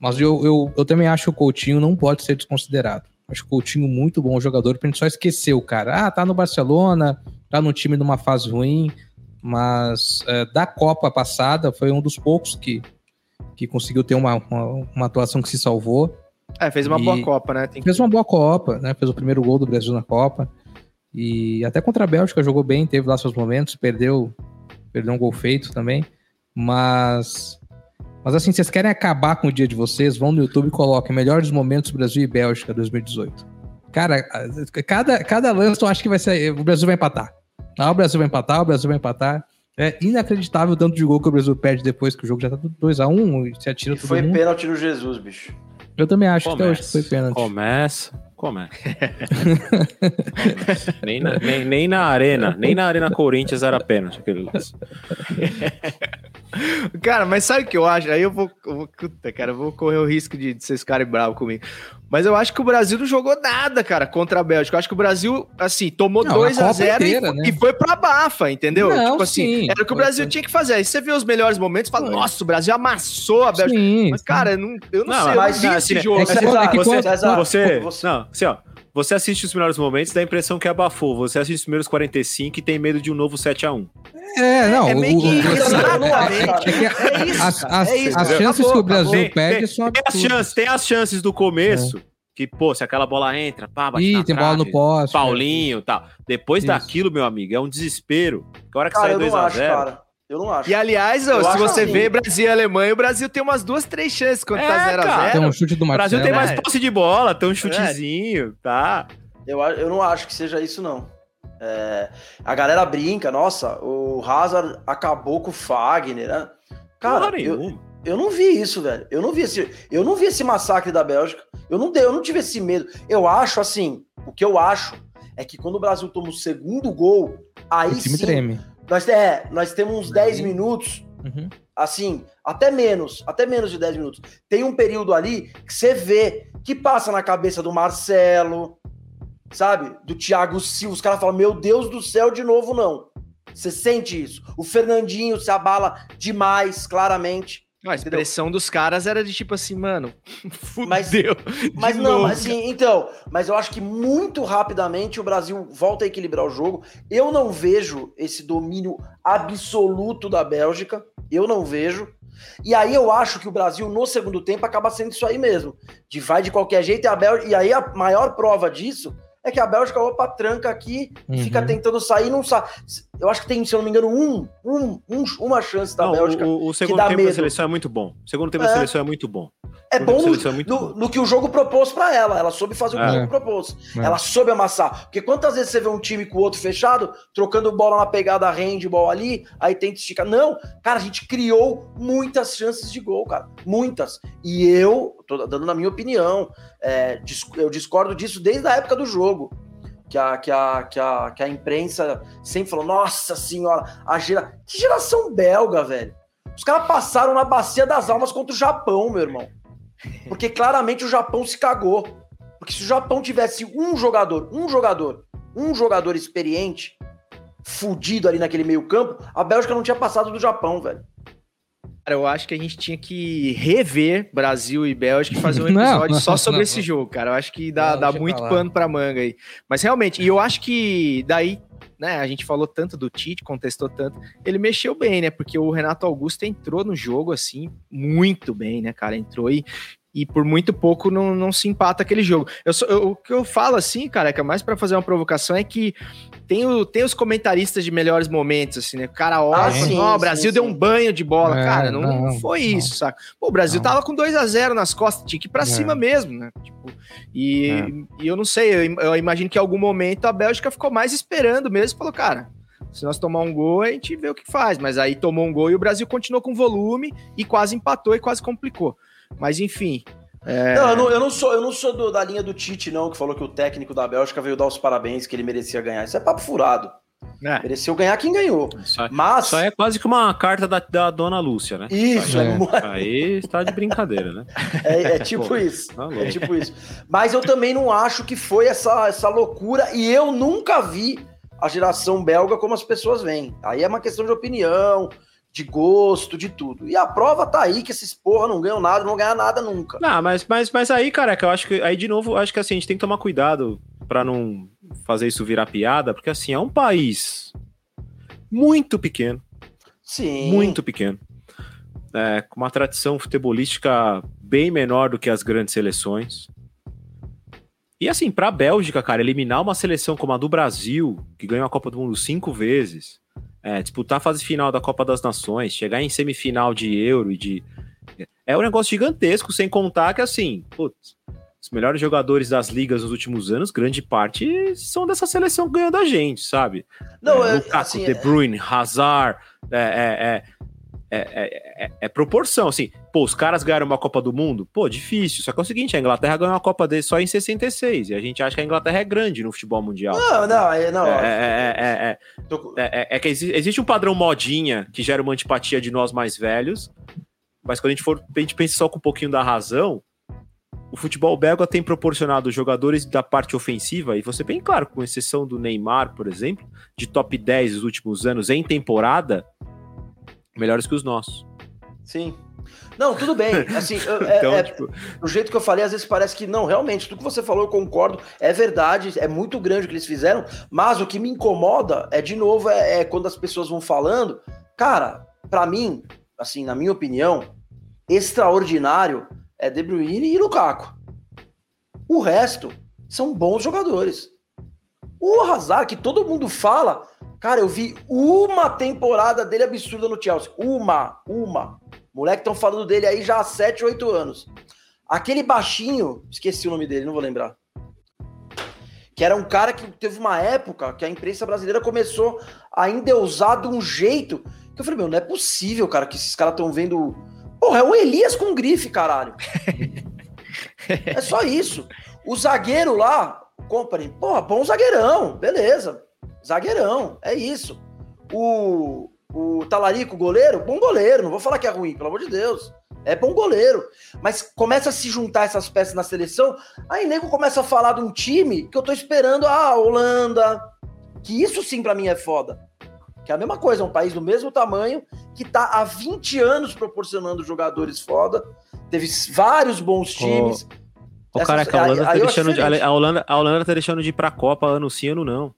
Mas eu, eu, eu também acho que o Coutinho não pode ser desconsiderado. Acho o Coutinho muito bom jogador pra gente só esquecer o cara. Ah, tá no Barcelona, tá no time numa fase ruim, mas é, da Copa passada foi um dos poucos que, que conseguiu ter uma, uma, uma atuação que se salvou. É, fez uma E- boa Copa, né? Tem Fez uma boa Copa, né? Fez o primeiro gol do Brasil na Copa. E até contra a Bélgica jogou bem, teve lá seus momentos, perdeu, perdeu um gol feito também. Mas mas assim, vocês querem acabar com o dia de vocês, vão no YouTube e coloquem melhores momentos Brasil e Bélgica 2018. Cara, cada, cada lance eu acho que vai ser. O Brasil vai empatar. Ah, o Brasil vai empatar, o Brasil vai empatar. É inacreditável o tanto de gol que o Brasil perde depois que o jogo já tá 2x1 e se atira E todo foi mundo. pênalti no Jesus, bicho. Eu também acho que até hoje Começa, foi pênalti. Começa, começa. Começa. Nem, na, nem, nem na arena, nem na arena Corinthians era pênalti aquele lance. Cara, mas sabe o que eu acho? Aí eu vou, eu vou, puta, cara, eu vou correr o risco de, de vocês ficarem bravos comigo. Mas eu acho que o Brasil não jogou nada, cara, contra a Bélgica. Eu acho que o Brasil, assim, tomou Não, 2 a a Copa 0 e, né? e foi pra bafa, entendeu? Não, tipo assim, sim, era o que o Brasil foi. tinha que fazer. Aí você vê os melhores momentos e fala, Foi. nossa, o Brasil amassou a Bélgica. Sim, Mas, sim. cara, eu não, eu não Não, sei, eu mas não vi assim, esse jogo. é que- é que você, quando- César, Você, você- não, assim, ó, você assiste os melhores momentos, dá a impressão que abafou. Você assiste os primeiros 45 e tem medo de um novo 7x1. É, não. é meio que o- isso, assim, exatamente. é que É isso, as, é Acabou, chances que o. Brasil perde tem- são Tem as, chances, tem as chances do começo, que, pô, se aquela bola entra, pá, bate Ih, na tem bola no trave, poste. Paulinho e tal. Depois Isso. daquilo, meu amigo, é um desespero. Que a hora que Cara, sai eu não acho, 2x0. Eu não acho. E aliás, ó, se você assim. vê Brasil e Alemanha, o Brasil tem umas duas, três chances quando É, tá 0x0. cara. Tem um chute do O Brasil Marcelo. tem mais É. posse de bola, tem um chutezinho, tá? Eu, eu não acho que seja isso, não. É, a galera brinca, nossa, o Hazard acabou com o Fagner, né? Cara, eu, eu não vi isso, velho. Eu não vi esse, eu não vi esse massacre da Bélgica. Eu não dei, eu não tive esse medo. Eu acho assim, o que eu acho é que quando o Brasil toma o segundo gol, aí O time sim, treme. Nós, é, nós temos uns 10 Uhum. minutos Uhum. assim, até menos, até menos de 10 minutos. Tem um período ali que você vê que passa na cabeça do Marcelo, sabe? Do Thiago Silva. Os caras falam, meu Deus do céu, de novo não. Você sente isso. O Fernandinho se abala demais, claramente. A expressão dos caras era de tipo assim, mano, Mas- fudeu. Mas de não, novo. mas assim, então, mas eu acho que muito rapidamente o Brasil volta a equilibrar o jogo. Eu não vejo esse domínio absoluto da Bélgica. Eu não vejo. E aí eu acho que o Brasil, no segundo tempo, acaba sendo isso aí mesmo. De vai de qualquer jeito e a Bélgica. E aí a maior prova disso é que a Bélgica, opa, tranca aqui e Uhum. fica tentando sair e não sai. Eu acho que tem, se eu não me engano, um, um, um- uma chance da Não, Bélgica. o, o segundo dá tempo da medo. seleção é muito bom. O segundo tempo É. da seleção é muito bom. É bom no, é muito no- no que o jogo propôs pra ela. Ela soube fazer o que É. o jogo propôs. É. Ela soube amassar. Porque quantas vezes você vê um time com o outro fechado, trocando bola na pegada handball ali, aí tenta esticar. Não, cara, a gente criou muitas chances de gol, cara. Muitas. E eu, tô dando na minha opinião, é, eu discordo disso desde a época do jogo. Que a, que, a, que, a, que a imprensa sempre falou: Nossa senhora, a gera... que geração belga, velho. Os caras passaram na bacia das almas contra o Japão, meu irmão. Porque claramente o Japão se cagou. Porque se o Japão tivesse um jogador, um jogador, um jogador experiente, fudido ali naquele meio campo, a Bélgica não tinha passado do Japão, velho. Cara, eu acho que a gente tinha que rever Brasil e Bélgica e fazer um Não, episódio não, só sobre não. esse jogo, cara. Eu acho que dá, Não, dá muito lá. pano pra manga aí. Mas realmente, e eu acho que daí, né, a gente falou tanto do Tite, contestou tanto, ele mexeu bem, né? Porque o Renato Augusto entrou no jogo, assim, muito bem, né, cara? Entrou e, e por muito pouco não, não se empata aquele jogo. Eu, eu- o que eu falo, assim, cara, que é mais pra fazer uma provocação, é que tem, o, tem os comentaristas de melhores momentos, assim, né? O cara olha Ah, e fala, "Ó, o Brasil sim. deu um banho de bola. É, cara, não, não não, foi não. isso, saca? Pô, o Brasil Não. tava com 2 a 0 nas costas, tinha que ir pra É. cima mesmo, né? Tipo, e, É. e eu não sei, eu, eu imagino que em algum momento a Bélgica ficou mais esperando mesmo, falou, cara, se nós tomar um gol, a gente vê o que faz. Mas aí tomou um gol e o Brasil continuou com volume e quase empatou e quase complicou. Mas enfim. é, Não, eu não, eu não sou, eu não sou do- da linha do Tite, não, que falou que o técnico da Bélgica veio dar os parabéns, que ele merecia ganhar. Isso é papo furado. é. Mereceu ganhar quem ganhou. Isso aí, Mas. isso aí é quase que uma carta da, da dona Lúcia, né? Isso, é, É. Aí está de brincadeira, né? é- é tipo Pô, isso. tá É tipo isso. Mas eu também não acho que foi essa, essa loucura. E eu nunca vi a geração belga como as pessoas veem. Aí é uma questão de opinião, de gosto, de tudo. E a prova tá aí que esses porra não ganham nada, não vão ganhar nada nunca. Não, mas, mas, mas aí, careca, eu acho que. Aí, de novo, acho que assim, a gente tem que tomar cuidado pra não fazer isso virar piada, porque assim, é um país muito pequeno, Sim. muito pequeno. é, com uma tradição futebolística bem menor do que as grandes seleções. E assim, pra Bélgica, cara, eliminar uma seleção como a do Brasil, que ganhou a Copa do Mundo cinco vezes, é, disputar a fase final da Copa das Nações, chegar em semifinal de Euro e de. É um negócio gigantesco, sem contar que, assim, putz, os melhores jogadores das ligas nos últimos anos, grande parte são dessa seleção ganhou da gente, sabe? Não, é, é, Lukaku, assim, De Bruyne, Hazard, é, é, é, é, é- é- proporção, assim. Pô, os caras ganharam uma Copa do Mundo? Pô, difícil. Só que é o seguinte, a Inglaterra ganhou uma Copa dele só em 66, e a gente acha que a Inglaterra é grande no futebol mundial. Não, não, é, não. É, é, é, é, é, que exi- existe um padrão modinha que gera uma antipatia de nós mais velhos, mas quando a gente for, a gente pensa só com um pouquinho da razão, o futebol belga tem proporcionado jogadores da parte ofensiva, e você bem claro, com exceção do Neymar, por exemplo, de top 10 dos últimos anos em temporada, melhores que os nossos. Sim. Não, tudo bem. Assim, é, Então, é- tipo, do jeito que eu falei, às vezes parece que não, realmente, tudo que você falou eu concordo, é verdade, é muito grande o que eles fizeram, mas o que me incomoda é, de novo, é, é quando as pessoas vão falando, cara, pra mim, assim, na minha opinião, extraordinário é De Bruyne e Lukaku. O resto são bons jogadores. O Hazard, que todo mundo fala, cara, eu vi uma temporada dele absurda no Chelsea. Uma, uma. Moleque estão falando dele aí já há 7, 8 anos. Aquele baixinho, esqueci o nome dele, não vou lembrar. Que era um cara que teve uma época que a imprensa brasileira começou a endeusar de um jeito que eu falei, meu, não é possível, cara, que esses caras estão vendo. Porra, é o Elias com grife, caralho. é só isso. O zagueiro lá, Company, porra, bom zagueirão, beleza. Zagueirão, é isso. O, o Talarico, goleiro, bom goleiro, não vou falar que é ruim, pelo amor de Deus. É bom goleiro. Mas começa a se juntar essas peças na seleção, aí nego começa a falar de um time que eu tô esperando a Holanda. Que isso sim para mim é foda. Que é a mesma coisa, é um país do mesmo tamanho, que tá há 20 anos proporcionando jogadores foda. Teve vários bons times. O cara, a Holanda, tá deixando de, a, Holanda, a Holanda tá deixando de ir pra Copa ano sim, ano não.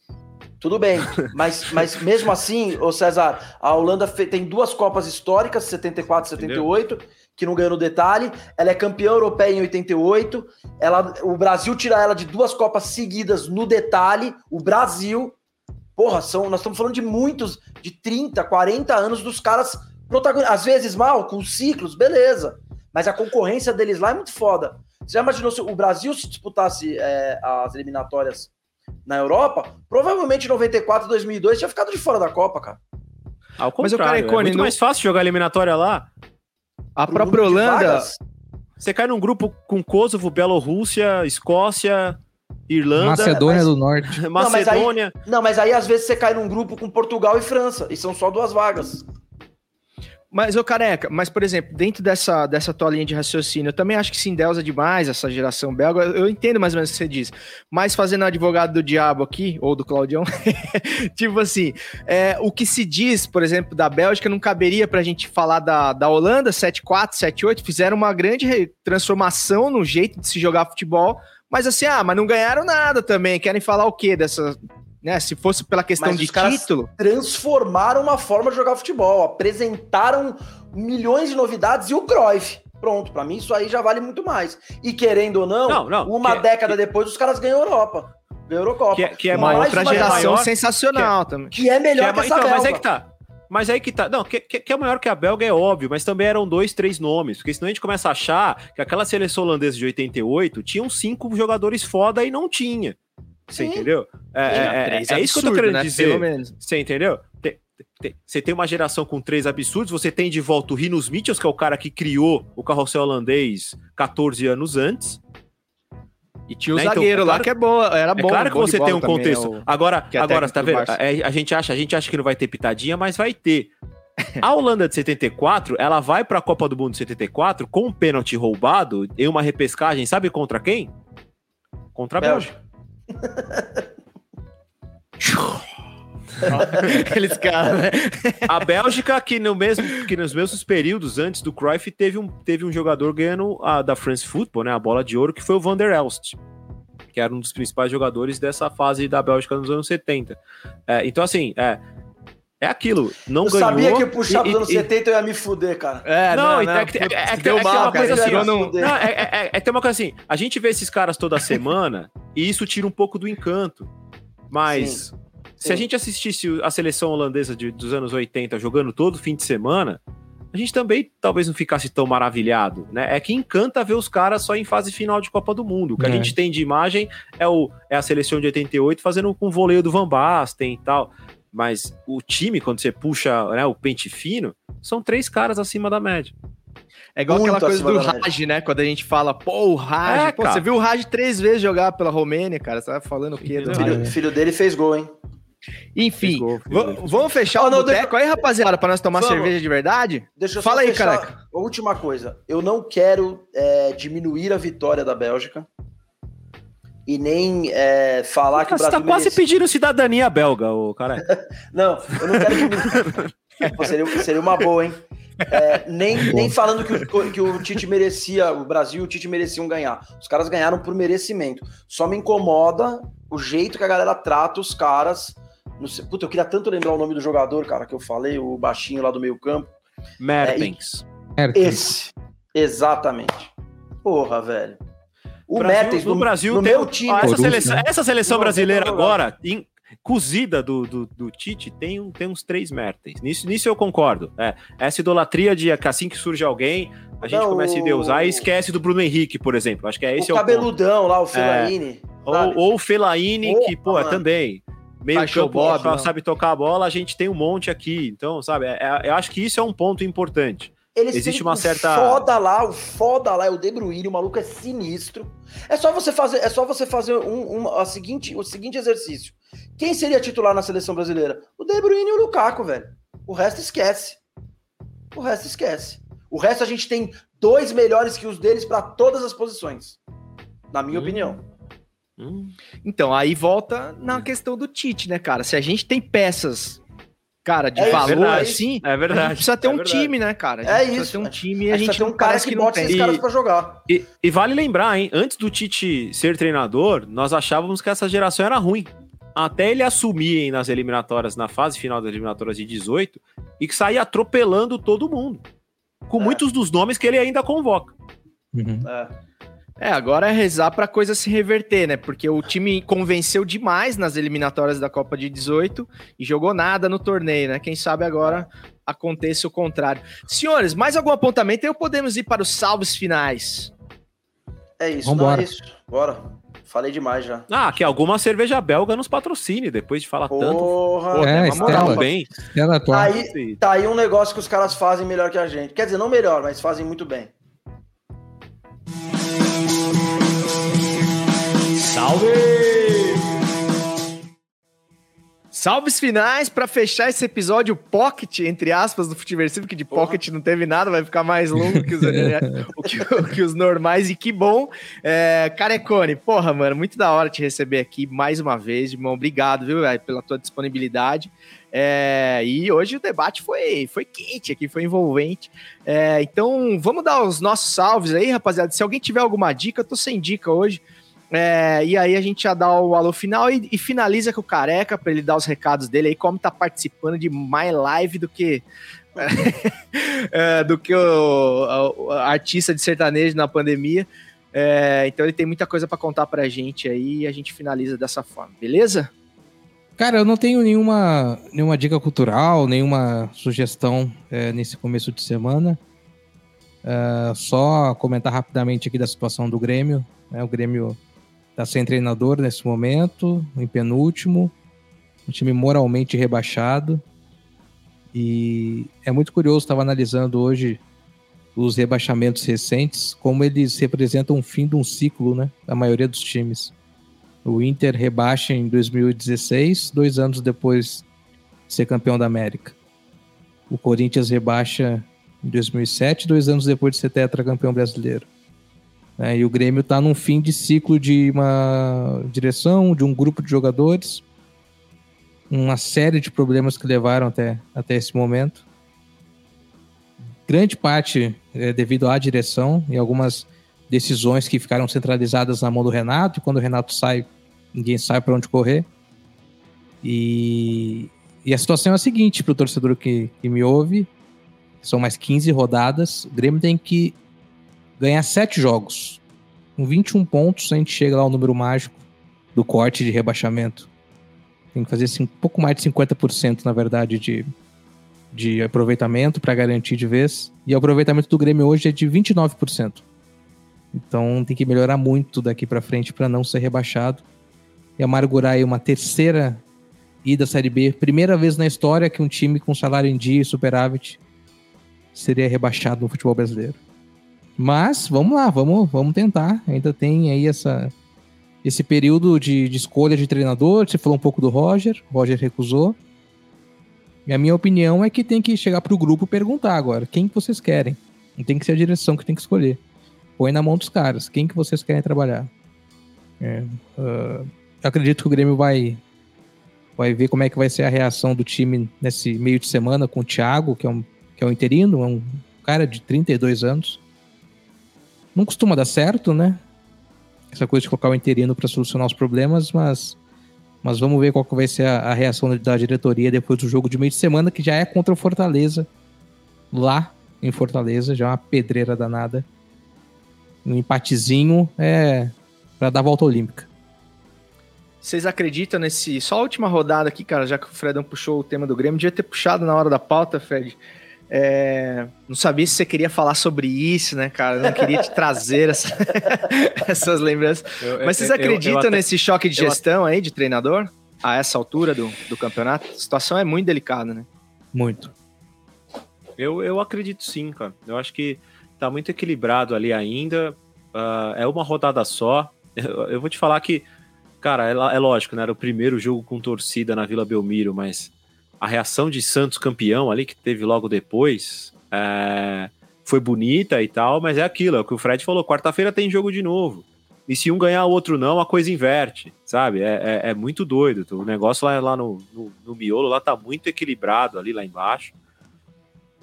Tudo bem, mas, mas mesmo assim, ô César, a Holanda tem duas Copas históricas, 74 e 78, Entendeu? que não ganhou no detalhe. Ela é campeã europeia em 88. Ela, o Brasil tira ela de duas Copas seguidas no detalhe. O Brasil, porra, são, nós estamos falando de muitos, de 30, 40 anos dos caras protagonistas. Às vezes mal, com ciclos, beleza. Mas a concorrência deles lá é muito foda. Você já imaginou se o Brasil se disputasse é, as eliminatórias na Europa, provavelmente em 94, 2002 tinha ficado de fora da Copa, cara. Ao contrário, Mas o cara é, é muito não... mais fácil jogar eliminatória lá. A própria Holanda. Você cai num grupo com Kosovo, Bielorrússia, Escócia, Irlanda. Macedônia mas... do Norte. Macedônia. Não mas, aí, não, mas aí às vezes você cai num grupo com Portugal e França, e são só duas vagas. Mas, ô careca, mas, por exemplo, dentro dessa, dessa tua linha de raciocínio, eu também acho que se endeusa demais essa geração belga. Eu entendo mais ou menos o que você diz. Mas fazendo advogado do diabo aqui, ou do Claudião, tipo assim, é, o que se diz, por exemplo, da Bélgica, não caberia pra gente falar da, da Holanda, 7-4, 7-8, fizeram uma grande transformação no jeito de se jogar futebol. Mas assim, ah, mas não ganharam nada também. Querem falar o quê dessa, né? Se fosse pela questão Mas de título. Transformaram uma forma de jogar futebol, apresentaram milhões de novidades e o Cruyff. Pronto, para mim isso aí já vale muito mais. E querendo ou não, não, não uma que, década que, depois os caras ganham Europa. Ganhou Eurocopa. Que, é, que é uma outra geração maior, sensacional que é, também. Que é melhor que, é, que essa então, Mas é que tá. Mas aí que tá. Não, que, que, é maior que a Belga é óbvio, mas também eram dois, três nomes. Porque senão a gente começa a achar que aquela seleção holandesa de 88 tinham cinco jogadores foda e não tinha. Você Sim. entendeu? É, é, é, é isso que eu tô querendo né? dizer. Pelo menos. Você entendeu? Tem, tem, você tem uma geração com três absurdos, você tem de volta o Rinos Mitchells, que é o cara que criou o carrossel holandês 14 anos antes. E tinha o né? zagueiro então, lá claro, que é bom, era bom. É claro que você tem um contexto. É agora, agora tá vendo? É, a gente acha, a gente acha que não vai ter pitadinha, mas vai ter. A Holanda de 74, ela vai para a Copa do Mundo de 74 com um pênalti roubado em uma repescagem, sabe contra quem? Contra a Bélgica. Aqueles caras, né? A Bélgica, que, no mesmo, que nos mesmos períodos antes do Cruyff, teve um, teve um jogador ganhando a, da France Football, né? A bola de ouro, que foi o Van der Elst, que era um dos principais jogadores dessa fase da Bélgica nos anos 70. É, então, assim, é, é aquilo, não eu ganhou. Eu sabia que puxar dos anos e, 70 eu ia me fuder, cara. É, não, não, não é, que, é, é, deu é, mal, uma coisa assim, não, não, é, é, é, tem uma coisa assim, a gente vê esses caras toda semana e isso tira um pouco do encanto. Mas sim, se sim. a gente assistisse a seleção holandesa de, dos anos 80 jogando todo fim de semana, a gente também talvez não ficasse tão maravilhado, né? É que encanta ver os caras só em fase final de Copa do Mundo. O que é. a gente tem de imagem é, o, é a seleção de 88 fazendo com um voleio do Van Basten e tal. Mas o time, quando você puxa né, o pente fino, são três caras acima da média. É igual Muito aquela coisa do Raj, né? Quando a gente fala, pô, o Raj. É, pô, você viu o Raj três vezes jogar pela Romênia, cara. Você tá falando o quê? O filho, filho, dele fez gol, hein? Enfim, gol, vamos fechar oh, o não, boteco deixa... aí, rapaziada, para nós tomar vamos. cerveja de verdade? Deixa eu Fala aí, cara. Última coisa. Eu não quero é, diminuir a vitória da Bélgica e nem é, falar que o Brasil. Você tá quase merece... pedindo cidadania belga, o cara. não, eu não quero que. Pô, seria, seria uma boa, hein? É, nem, nem falando que o, que o Tite merecia, o Brasil e o Tite mereciam ganhar. Os caras ganharam por merecimento. Só me incomoda o jeito que a galera trata os caras. Sei, puta, eu queria tanto lembrar o nome do jogador, cara, que eu falei, o baixinho lá do meio campo. Mertens. É, esse. Exatamente. Porra, velho. O Brasil- Mertens, no no, Brasil no tem meu o- time. ó, essa, seleção, essa seleção brasileira agora, em- cozida do, do, do Tite, tem, um, tem uns três Mertens. Nisso, nisso eu concordo. É, essa idolatria de que assim que surge alguém, a gente Não, começa a o- endeusar e esquece do Bruno Henrique, por exemplo. Acho que é esse o é o ponto. cabeludão lá, o Fellaini. Ou, ou o Fellaini, que, pô, é também. Meio Baixou campo, Bob, sabe tocar a bola, a gente tem um monte aqui. Então, sabe, é- é- eu acho que isso é um ponto importante. Eles Existe uma certa- foda lá, o foda lá é o De Bruyne, o maluco é sinistro. É só você fazer, é só você fazer um, um- a seguinte, o seguinte exercício. Quem seria titular na seleção brasileira? O De Bruyne e o Lukaku, velho. O resto esquece. O resto esquece. O resto a gente tem dois melhores que os deles para todas as posições. Na minha Hum. opinião. Hum. Então, aí volta na questão do Tite, né, cara? Se a gente tem peças, cara, de É valor verdade. assim, É a verdade. gente precisa ter é um verdade. time, né, cara? A gente É precisa isso. ter um time e A a gente tem um cara que que esses caras pra jogar. E, e vale lembrar, hein? Antes do Tite ser treinador, nós achávamos que essa geração era ruim. Até ele assumir hein, nas eliminatórias, na fase final das eliminatórias de 18, e que saía atropelando todo mundo. Com É. muitos dos nomes que ele ainda convoca. Uhum. É. É, agora é rezar pra coisa se reverter, né? Porque o time convenceu demais nas eliminatórias da Copa de 18 e jogou nada no torneio, né? Quem sabe agora aconteça o contrário. Senhores, mais algum apontamento? Aí podemos ir para os salves finais. É isso, Vambora. não é isso. Bora. Falei demais já. Ah, que alguma cerveja belga nos patrocine, depois de falar tanto. Porra. É, Estela. Bem. Ela atual. Aí, tá aí um negócio que os caras fazem melhor que a gente. Quer dizer, não melhor, mas fazem muito bem. Salves finais pra fechar esse episódio pocket, entre aspas, do Futiversivo, que de Porra. pocket não teve nada, vai ficar mais longo que os, o que, que os normais, e que bom. É, Carecone, porra, mano, muito da hora te receber aqui mais uma vez, irmão. Obrigado, viu, velho, pela tua disponibilidade. É, e hoje o debate foi, foi quente aqui, foi envolvente. É, então, vamos dar os nossos salves aí, rapaziada. Se alguém tiver alguma dica, eu tô sem dica hoje. É, e aí a gente já dá o alô final e, e finaliza com o Careca para ele dar os recados dele aí, como tá participando de mais live do que é, do que o, o artista de sertanejo na pandemia. É, então ele tem muita coisa para contar pra gente aí e a gente finaliza dessa forma, beleza? Cara, eu não tenho nenhuma, nenhuma dica cultural, nenhuma sugestão é, nesse começo de semana. É, só comentar rapidamente aqui da situação do Grêmio. né? O Grêmio está sem treinador nesse momento, em penúltimo, um time moralmente rebaixado. E é muito curioso, estava analisando hoje os rebaixamentos recentes, como eles representam o fim de um ciclo, né? Da maioria dos times. O Inter rebaixa em 2016, dois anos depois de ser campeão da América. O Corinthians rebaixa em 2007, dois anos depois de ser tetracampeão brasileiro. É, e o Grêmio está num fim de ciclo de uma direção, de um grupo de jogadores, uma série de problemas que levaram até, até esse momento. Grande parte é devido à direção e algumas decisões que ficaram centralizadas na mão do Renato, e quando o Renato sai, ninguém sabe para onde correr. E, e a situação é a seguinte para o torcedor que, que me ouve: são mais 15 rodadas. O Grêmio tem que ganhar 7 jogos. Com 21 pontos, a gente chega lá ao número mágico do corte de rebaixamento. Tem que fazer assim, um pouco mais de 50%, na verdade, de, de aproveitamento para garantir de vez. E o aproveitamento do Grêmio hoje é de 29%. Então tem que melhorar muito daqui para frente para não ser rebaixado e amargurar aí uma terceira ida à Série B. Primeira vez na história que um time com salário em dia e superávit seria rebaixado no futebol brasileiro. Mas vamos lá, vamos, vamos tentar. Ainda tem aí essa, esse período de, de escolha de treinador. Você falou um pouco do Roger, o Roger recusou. E a minha opinião é que tem que chegar para o grupo perguntar agora: quem que vocês querem? Não tem que ser a direção que tem que escolher. Põe na mão dos caras. Quem que vocês querem trabalhar? É, uh, acredito que o Grêmio vai, vai ver como é que vai ser a reação do time nesse meio de semana com o Thiago, que é um, que é um interino, é um cara de 32 anos. Não costuma dar certo, né? Essa coisa de colocar o interino para solucionar os problemas, mas, mas vamos ver qual que vai ser a, a reação da diretoria depois do jogo de meio de semana, que já é contra o Fortaleza, lá em Fortaleza, já é uma pedreira danada um empatezinho é, para dar volta olímpica. Vocês acreditam nesse. Só a última rodada aqui, cara, já que o Fredão puxou o tema do Grêmio, devia ter puxado na hora da pauta, Fred. É, Não sabia se você queria falar sobre isso, né, cara? Eu não queria te trazer essa- essas lembranças. Mas vocês eu- eu acreditam até- nesse choque de eu gestão aí de treinador? A essa altura do, do campeonato? A situação é muito delicada, né? Muito. Eu, eu acredito sim, cara. Eu acho que tá muito equilibrado ali ainda. Ah, é uma rodada só. Eu, eu vou te falar que, cara, é, é lógico, né? Era o primeiro jogo com torcida na Vila Belmiro, mas a reação de Santos campeão ali, que teve logo depois, é, foi bonita e tal, mas é aquilo, é o que o Fred falou. Quarta-feira tem jogo de novo. E se um ganhar, o outro não, a coisa inverte, sabe? É, é, é muito doido. O negócio lá, lá no, no, no miolo lá tá muito equilibrado ali lá embaixo.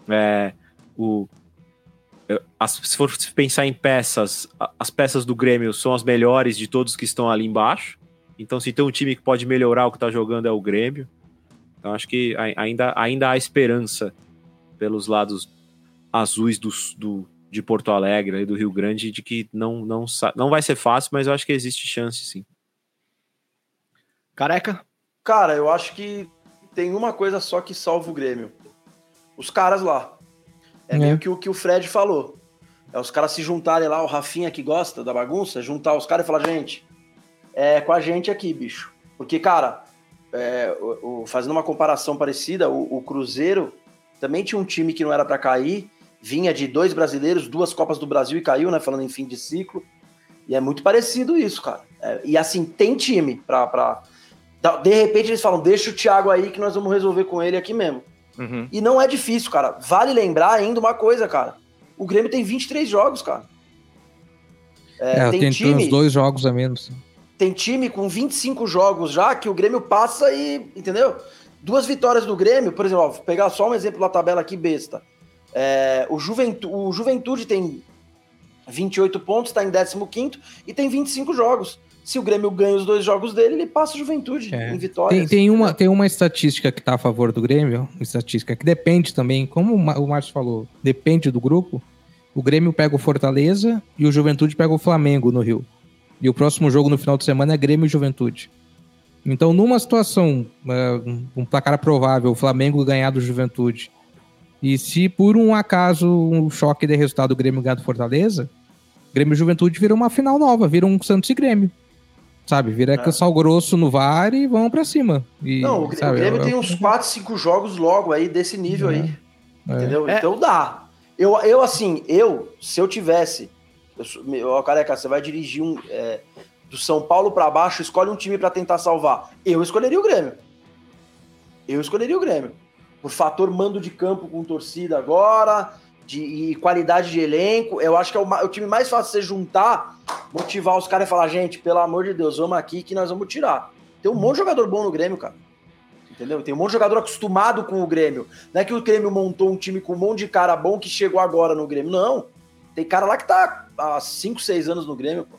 É, o, eu- as- se for pensar em peças, as peças do Grêmio são as melhores de todos que estão ali embaixo. Então, se tem um time que pode melhorar o que tá jogando é o Grêmio. Então, acho que ai- ainda, ainda há esperança pelos lados azuis do, do- de Porto Alegre e do Rio Grande de que não, não, não vai ser fácil, mas eu acho que existe chance sim. Careca? Cara, eu acho que tem uma coisa só que salva o Grêmio. Os caras lá. É, É. meio que o que o Fred falou. É os caras se juntarem lá, o Rafinha que gosta da bagunça, juntar os caras e falar, gente, é com a gente aqui, bicho. Porque, cara, é, o- o- fazendo uma comparação parecida, o, o Cruzeiro também tinha um time que não era pra cair, vinha de dois brasileiros, duas Copas do Brasil e caiu, né? Falando em fim de ciclo. E é muito parecido isso, cara. É, e assim, tem time pra, pra. De repente eles falam, deixa o Thiago aí que nós vamos resolver com ele aqui mesmo. Uhum. E não é difícil, cara. Vale lembrar ainda uma coisa, cara. O Grêmio tem 23 jogos, cara. É, É, tem, tem, time, uns dois jogos a menos. Tem time com 25 jogos já que o Grêmio passa e. Entendeu? Duas vitórias do Grêmio, por exemplo, ó, vou pegar só um exemplo da tabela aqui besta. É, o, Juventu, o Juventude tem 28 pontos, está em 15 e tem 25 jogos. Se o Grêmio ganha os dois jogos dele, ele passa a Juventude É. em vitórias. Tem, tem, uma, tem uma estatística que tá a favor do Grêmio, uma estatística que depende também, como o o Márcio falou, depende do grupo. O Grêmio pega o Fortaleza e o Juventude pega o Flamengo no Rio. E o próximo jogo no final de semana é Grêmio e Juventude. Então, numa situação, é, um placar provável, o Flamengo ganhar do Juventude, e se por um acaso um choque de resultado o Grêmio ganhar do Fortaleza, Grêmio e Juventude vira uma final nova, vira um Santos e Grêmio. Sabe? Vira É. é. sal grosso no VAR e vão pra cima. E, Não, o, Grê- o sabe, Grêmio é- tem uns 4, 5 jogos logo aí desse nível aí. É. Entendeu? É. Então dá. Eu, eu, assim, eu, se eu tivesse. Eu, ó, careca, você vai dirigir um. é, do São Paulo pra baixo, escolhe um time pra tentar salvar. Eu escolheria o Grêmio. Eu escolheria o Grêmio. Por fator mando de campo com torcida agora, de, e qualidade de elenco. Eu acho que é o, o time mais fácil de você juntar, motivar os caras e falar, gente, pelo amor de Deus, vamos aqui que nós vamos tirar. Tem um monte de jogador bom no Grêmio, cara. Entendeu? Tem um monte de jogador acostumado com o Grêmio. Não é que o Grêmio montou um time com um monte de cara bom que chegou agora no Grêmio. Não. Tem cara lá que tá há 5, 6 anos no Grêmio, pô.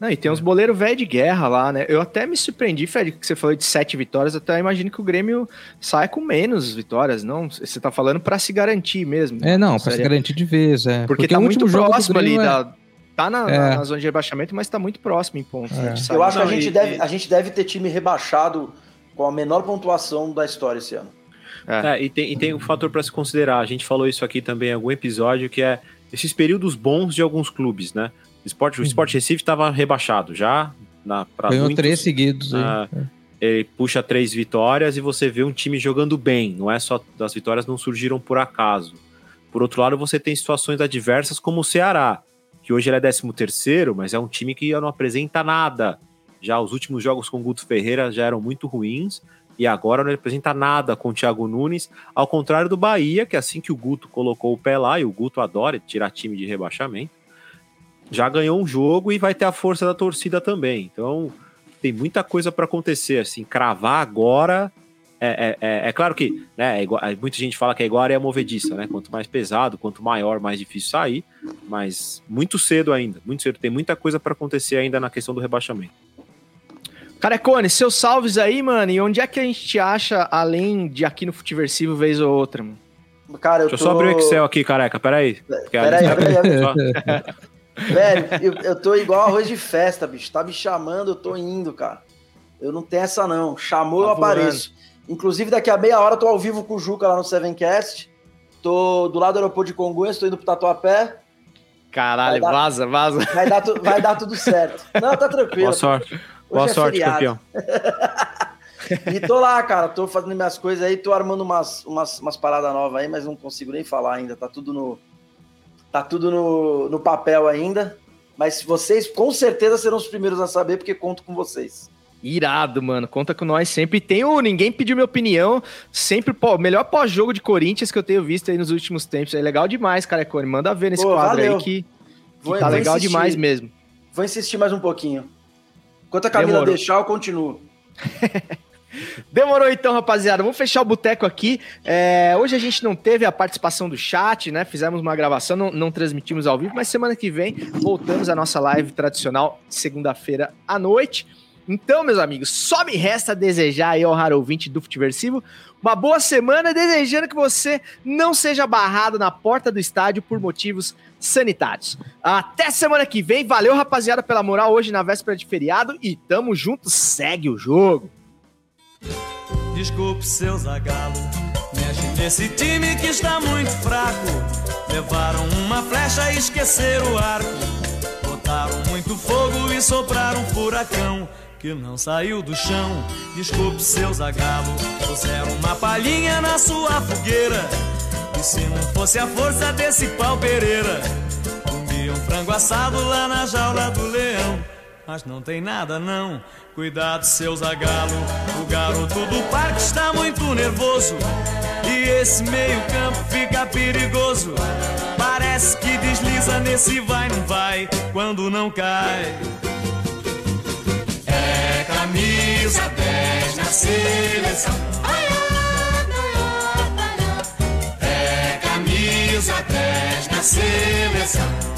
Não, e tem uns boleiros velho de guerra lá, né? Eu até me surpreendi, Fred, que você falou de sete vitórias. Até imagino que o Grêmio saia com menos vitórias, não? Você tá falando pra se garantir mesmo. É, não, pra se garantir de vez. É. Porque, o tá muito próximo ali. É- Da, tá na, É. na- na zona de rebaixamento, mas tá muito próximo em pontos. né? É. A gente sabe. Eu acho que a gente, e- deve, a gente deve ter time rebaixado com a menor pontuação da história esse ano. É, e, tem, e tem um fator para se considerar. A gente falou isso aqui também em algum episódio, que é esses períodos bons de alguns clubes, né? O Sport, o Sport Recife estava rebaixado já. Na, Ganhou muitos, três seguidos. aí. Ah, ele puxa três vitórias e você vê um time jogando bem. Não é só as vitórias não surgiram por acaso. Por outro lado, você tem situações adversas como o Ceará, que hoje ele é 13 terceiro, mas é um time que não apresenta nada. Já os últimos jogos com o Guto Ferreira já eram muito ruins e agora não apresenta nada com o Thiago Nunes, ao contrário do Bahia, que assim que o Guto colocou o pé lá, e o Guto adora tirar time de rebaixamento, já ganhou um jogo e vai ter a força da torcida também. Então, tem muita coisa para acontecer. Assim, cravar agora. É, é, é, é claro que né, é igual- muita gente fala que é a movediça, né? Quanto mais pesado, quanto maior, mais difícil sair. Mas muito cedo ainda, muito cedo. Tem muita coisa para acontecer ainda na questão do rebaixamento. Carecone, seus salves aí, mano. E onde é que a gente te acha, além de aqui no Futiversivo, vez ou outra, mano? Cara, eu Deixa eu tô... só abrir o Excel aqui, careca. Peraí. Peraí, peraí, peraí. Velho, eu, eu tô igual arroz de festa, bicho. Tá me chamando, eu tô indo, cara. Eu não tenho essa, não. Chamou, Tá eu apareço. Inclusive, daqui a meia hora eu tô ao vivo com o Juca lá no Sevencast. Tô do lado do aeroporto de Congonhas, tô indo pro Tatuapé. Caralho, Vai dar- vaza, vaza. Vai dar, tu- vai dar tudo certo. Não, tá tranquilo. Boa sorte. Boa é sorte, feriado. campeão. E tô lá, cara, tô fazendo minhas coisas aí, tô armando umas, umas, umas paradas novas aí, mas não consigo nem falar ainda. Tá tudo no. Tá tudo no, no papel ainda. Mas vocês com certeza serão os primeiros a saber, porque conto com vocês. Irado, mano. Conta com nós sempre. E Tem o Ninguém Pediu Minha Opinião. Sempre, pô, melhor pós-jogo de Corinthians que eu tenho visto aí nos últimos tempos. É legal demais, cara. Cone. Manda ver nesse Pô, quadro valeu. aí que, que Vou- tá vou legal insistir. demais mesmo. Vou insistir mais um pouquinho. Enquanto a Camila Demorou. deixar, eu continuo. Demorou então, rapaziada. Vamos fechar o boteco aqui. É, hoje a gente não teve a participação do chat, né? Fizemos uma gravação, não, não transmitimos ao vivo, mas semana que vem voltamos à nossa live tradicional, segunda-feira à noite. Então, meus amigos, só me resta desejar aí ao raro ouvinte do Futiversivo uma boa semana, desejando que você não seja barrado na porta do estádio por motivos sanitários. Até semana que vem. Valeu, rapaziada, pela moral hoje na véspera de feriado e tamo junto. Segue o jogo. Desculpe, seu Zagalo. Mexe nesse time que está muito fraco. Levaram uma flecha e esqueceram o arco. Botaram muito fogo e sopraram um furacão que não saiu do chão. Desculpe, seu Zagalo. Puseram uma palhinha na sua fogueira. Se não fosse a força desse pau Pereira, comiam frango assado lá na jaula do leão. Mas não tem nada não, cuidado seu zagalo O garoto do parque está muito nervoso. E esse meio campo fica perigoso. Parece que desliza nesse vai não vai Quando não cai. É camisa 10 na seleção. É camisa semear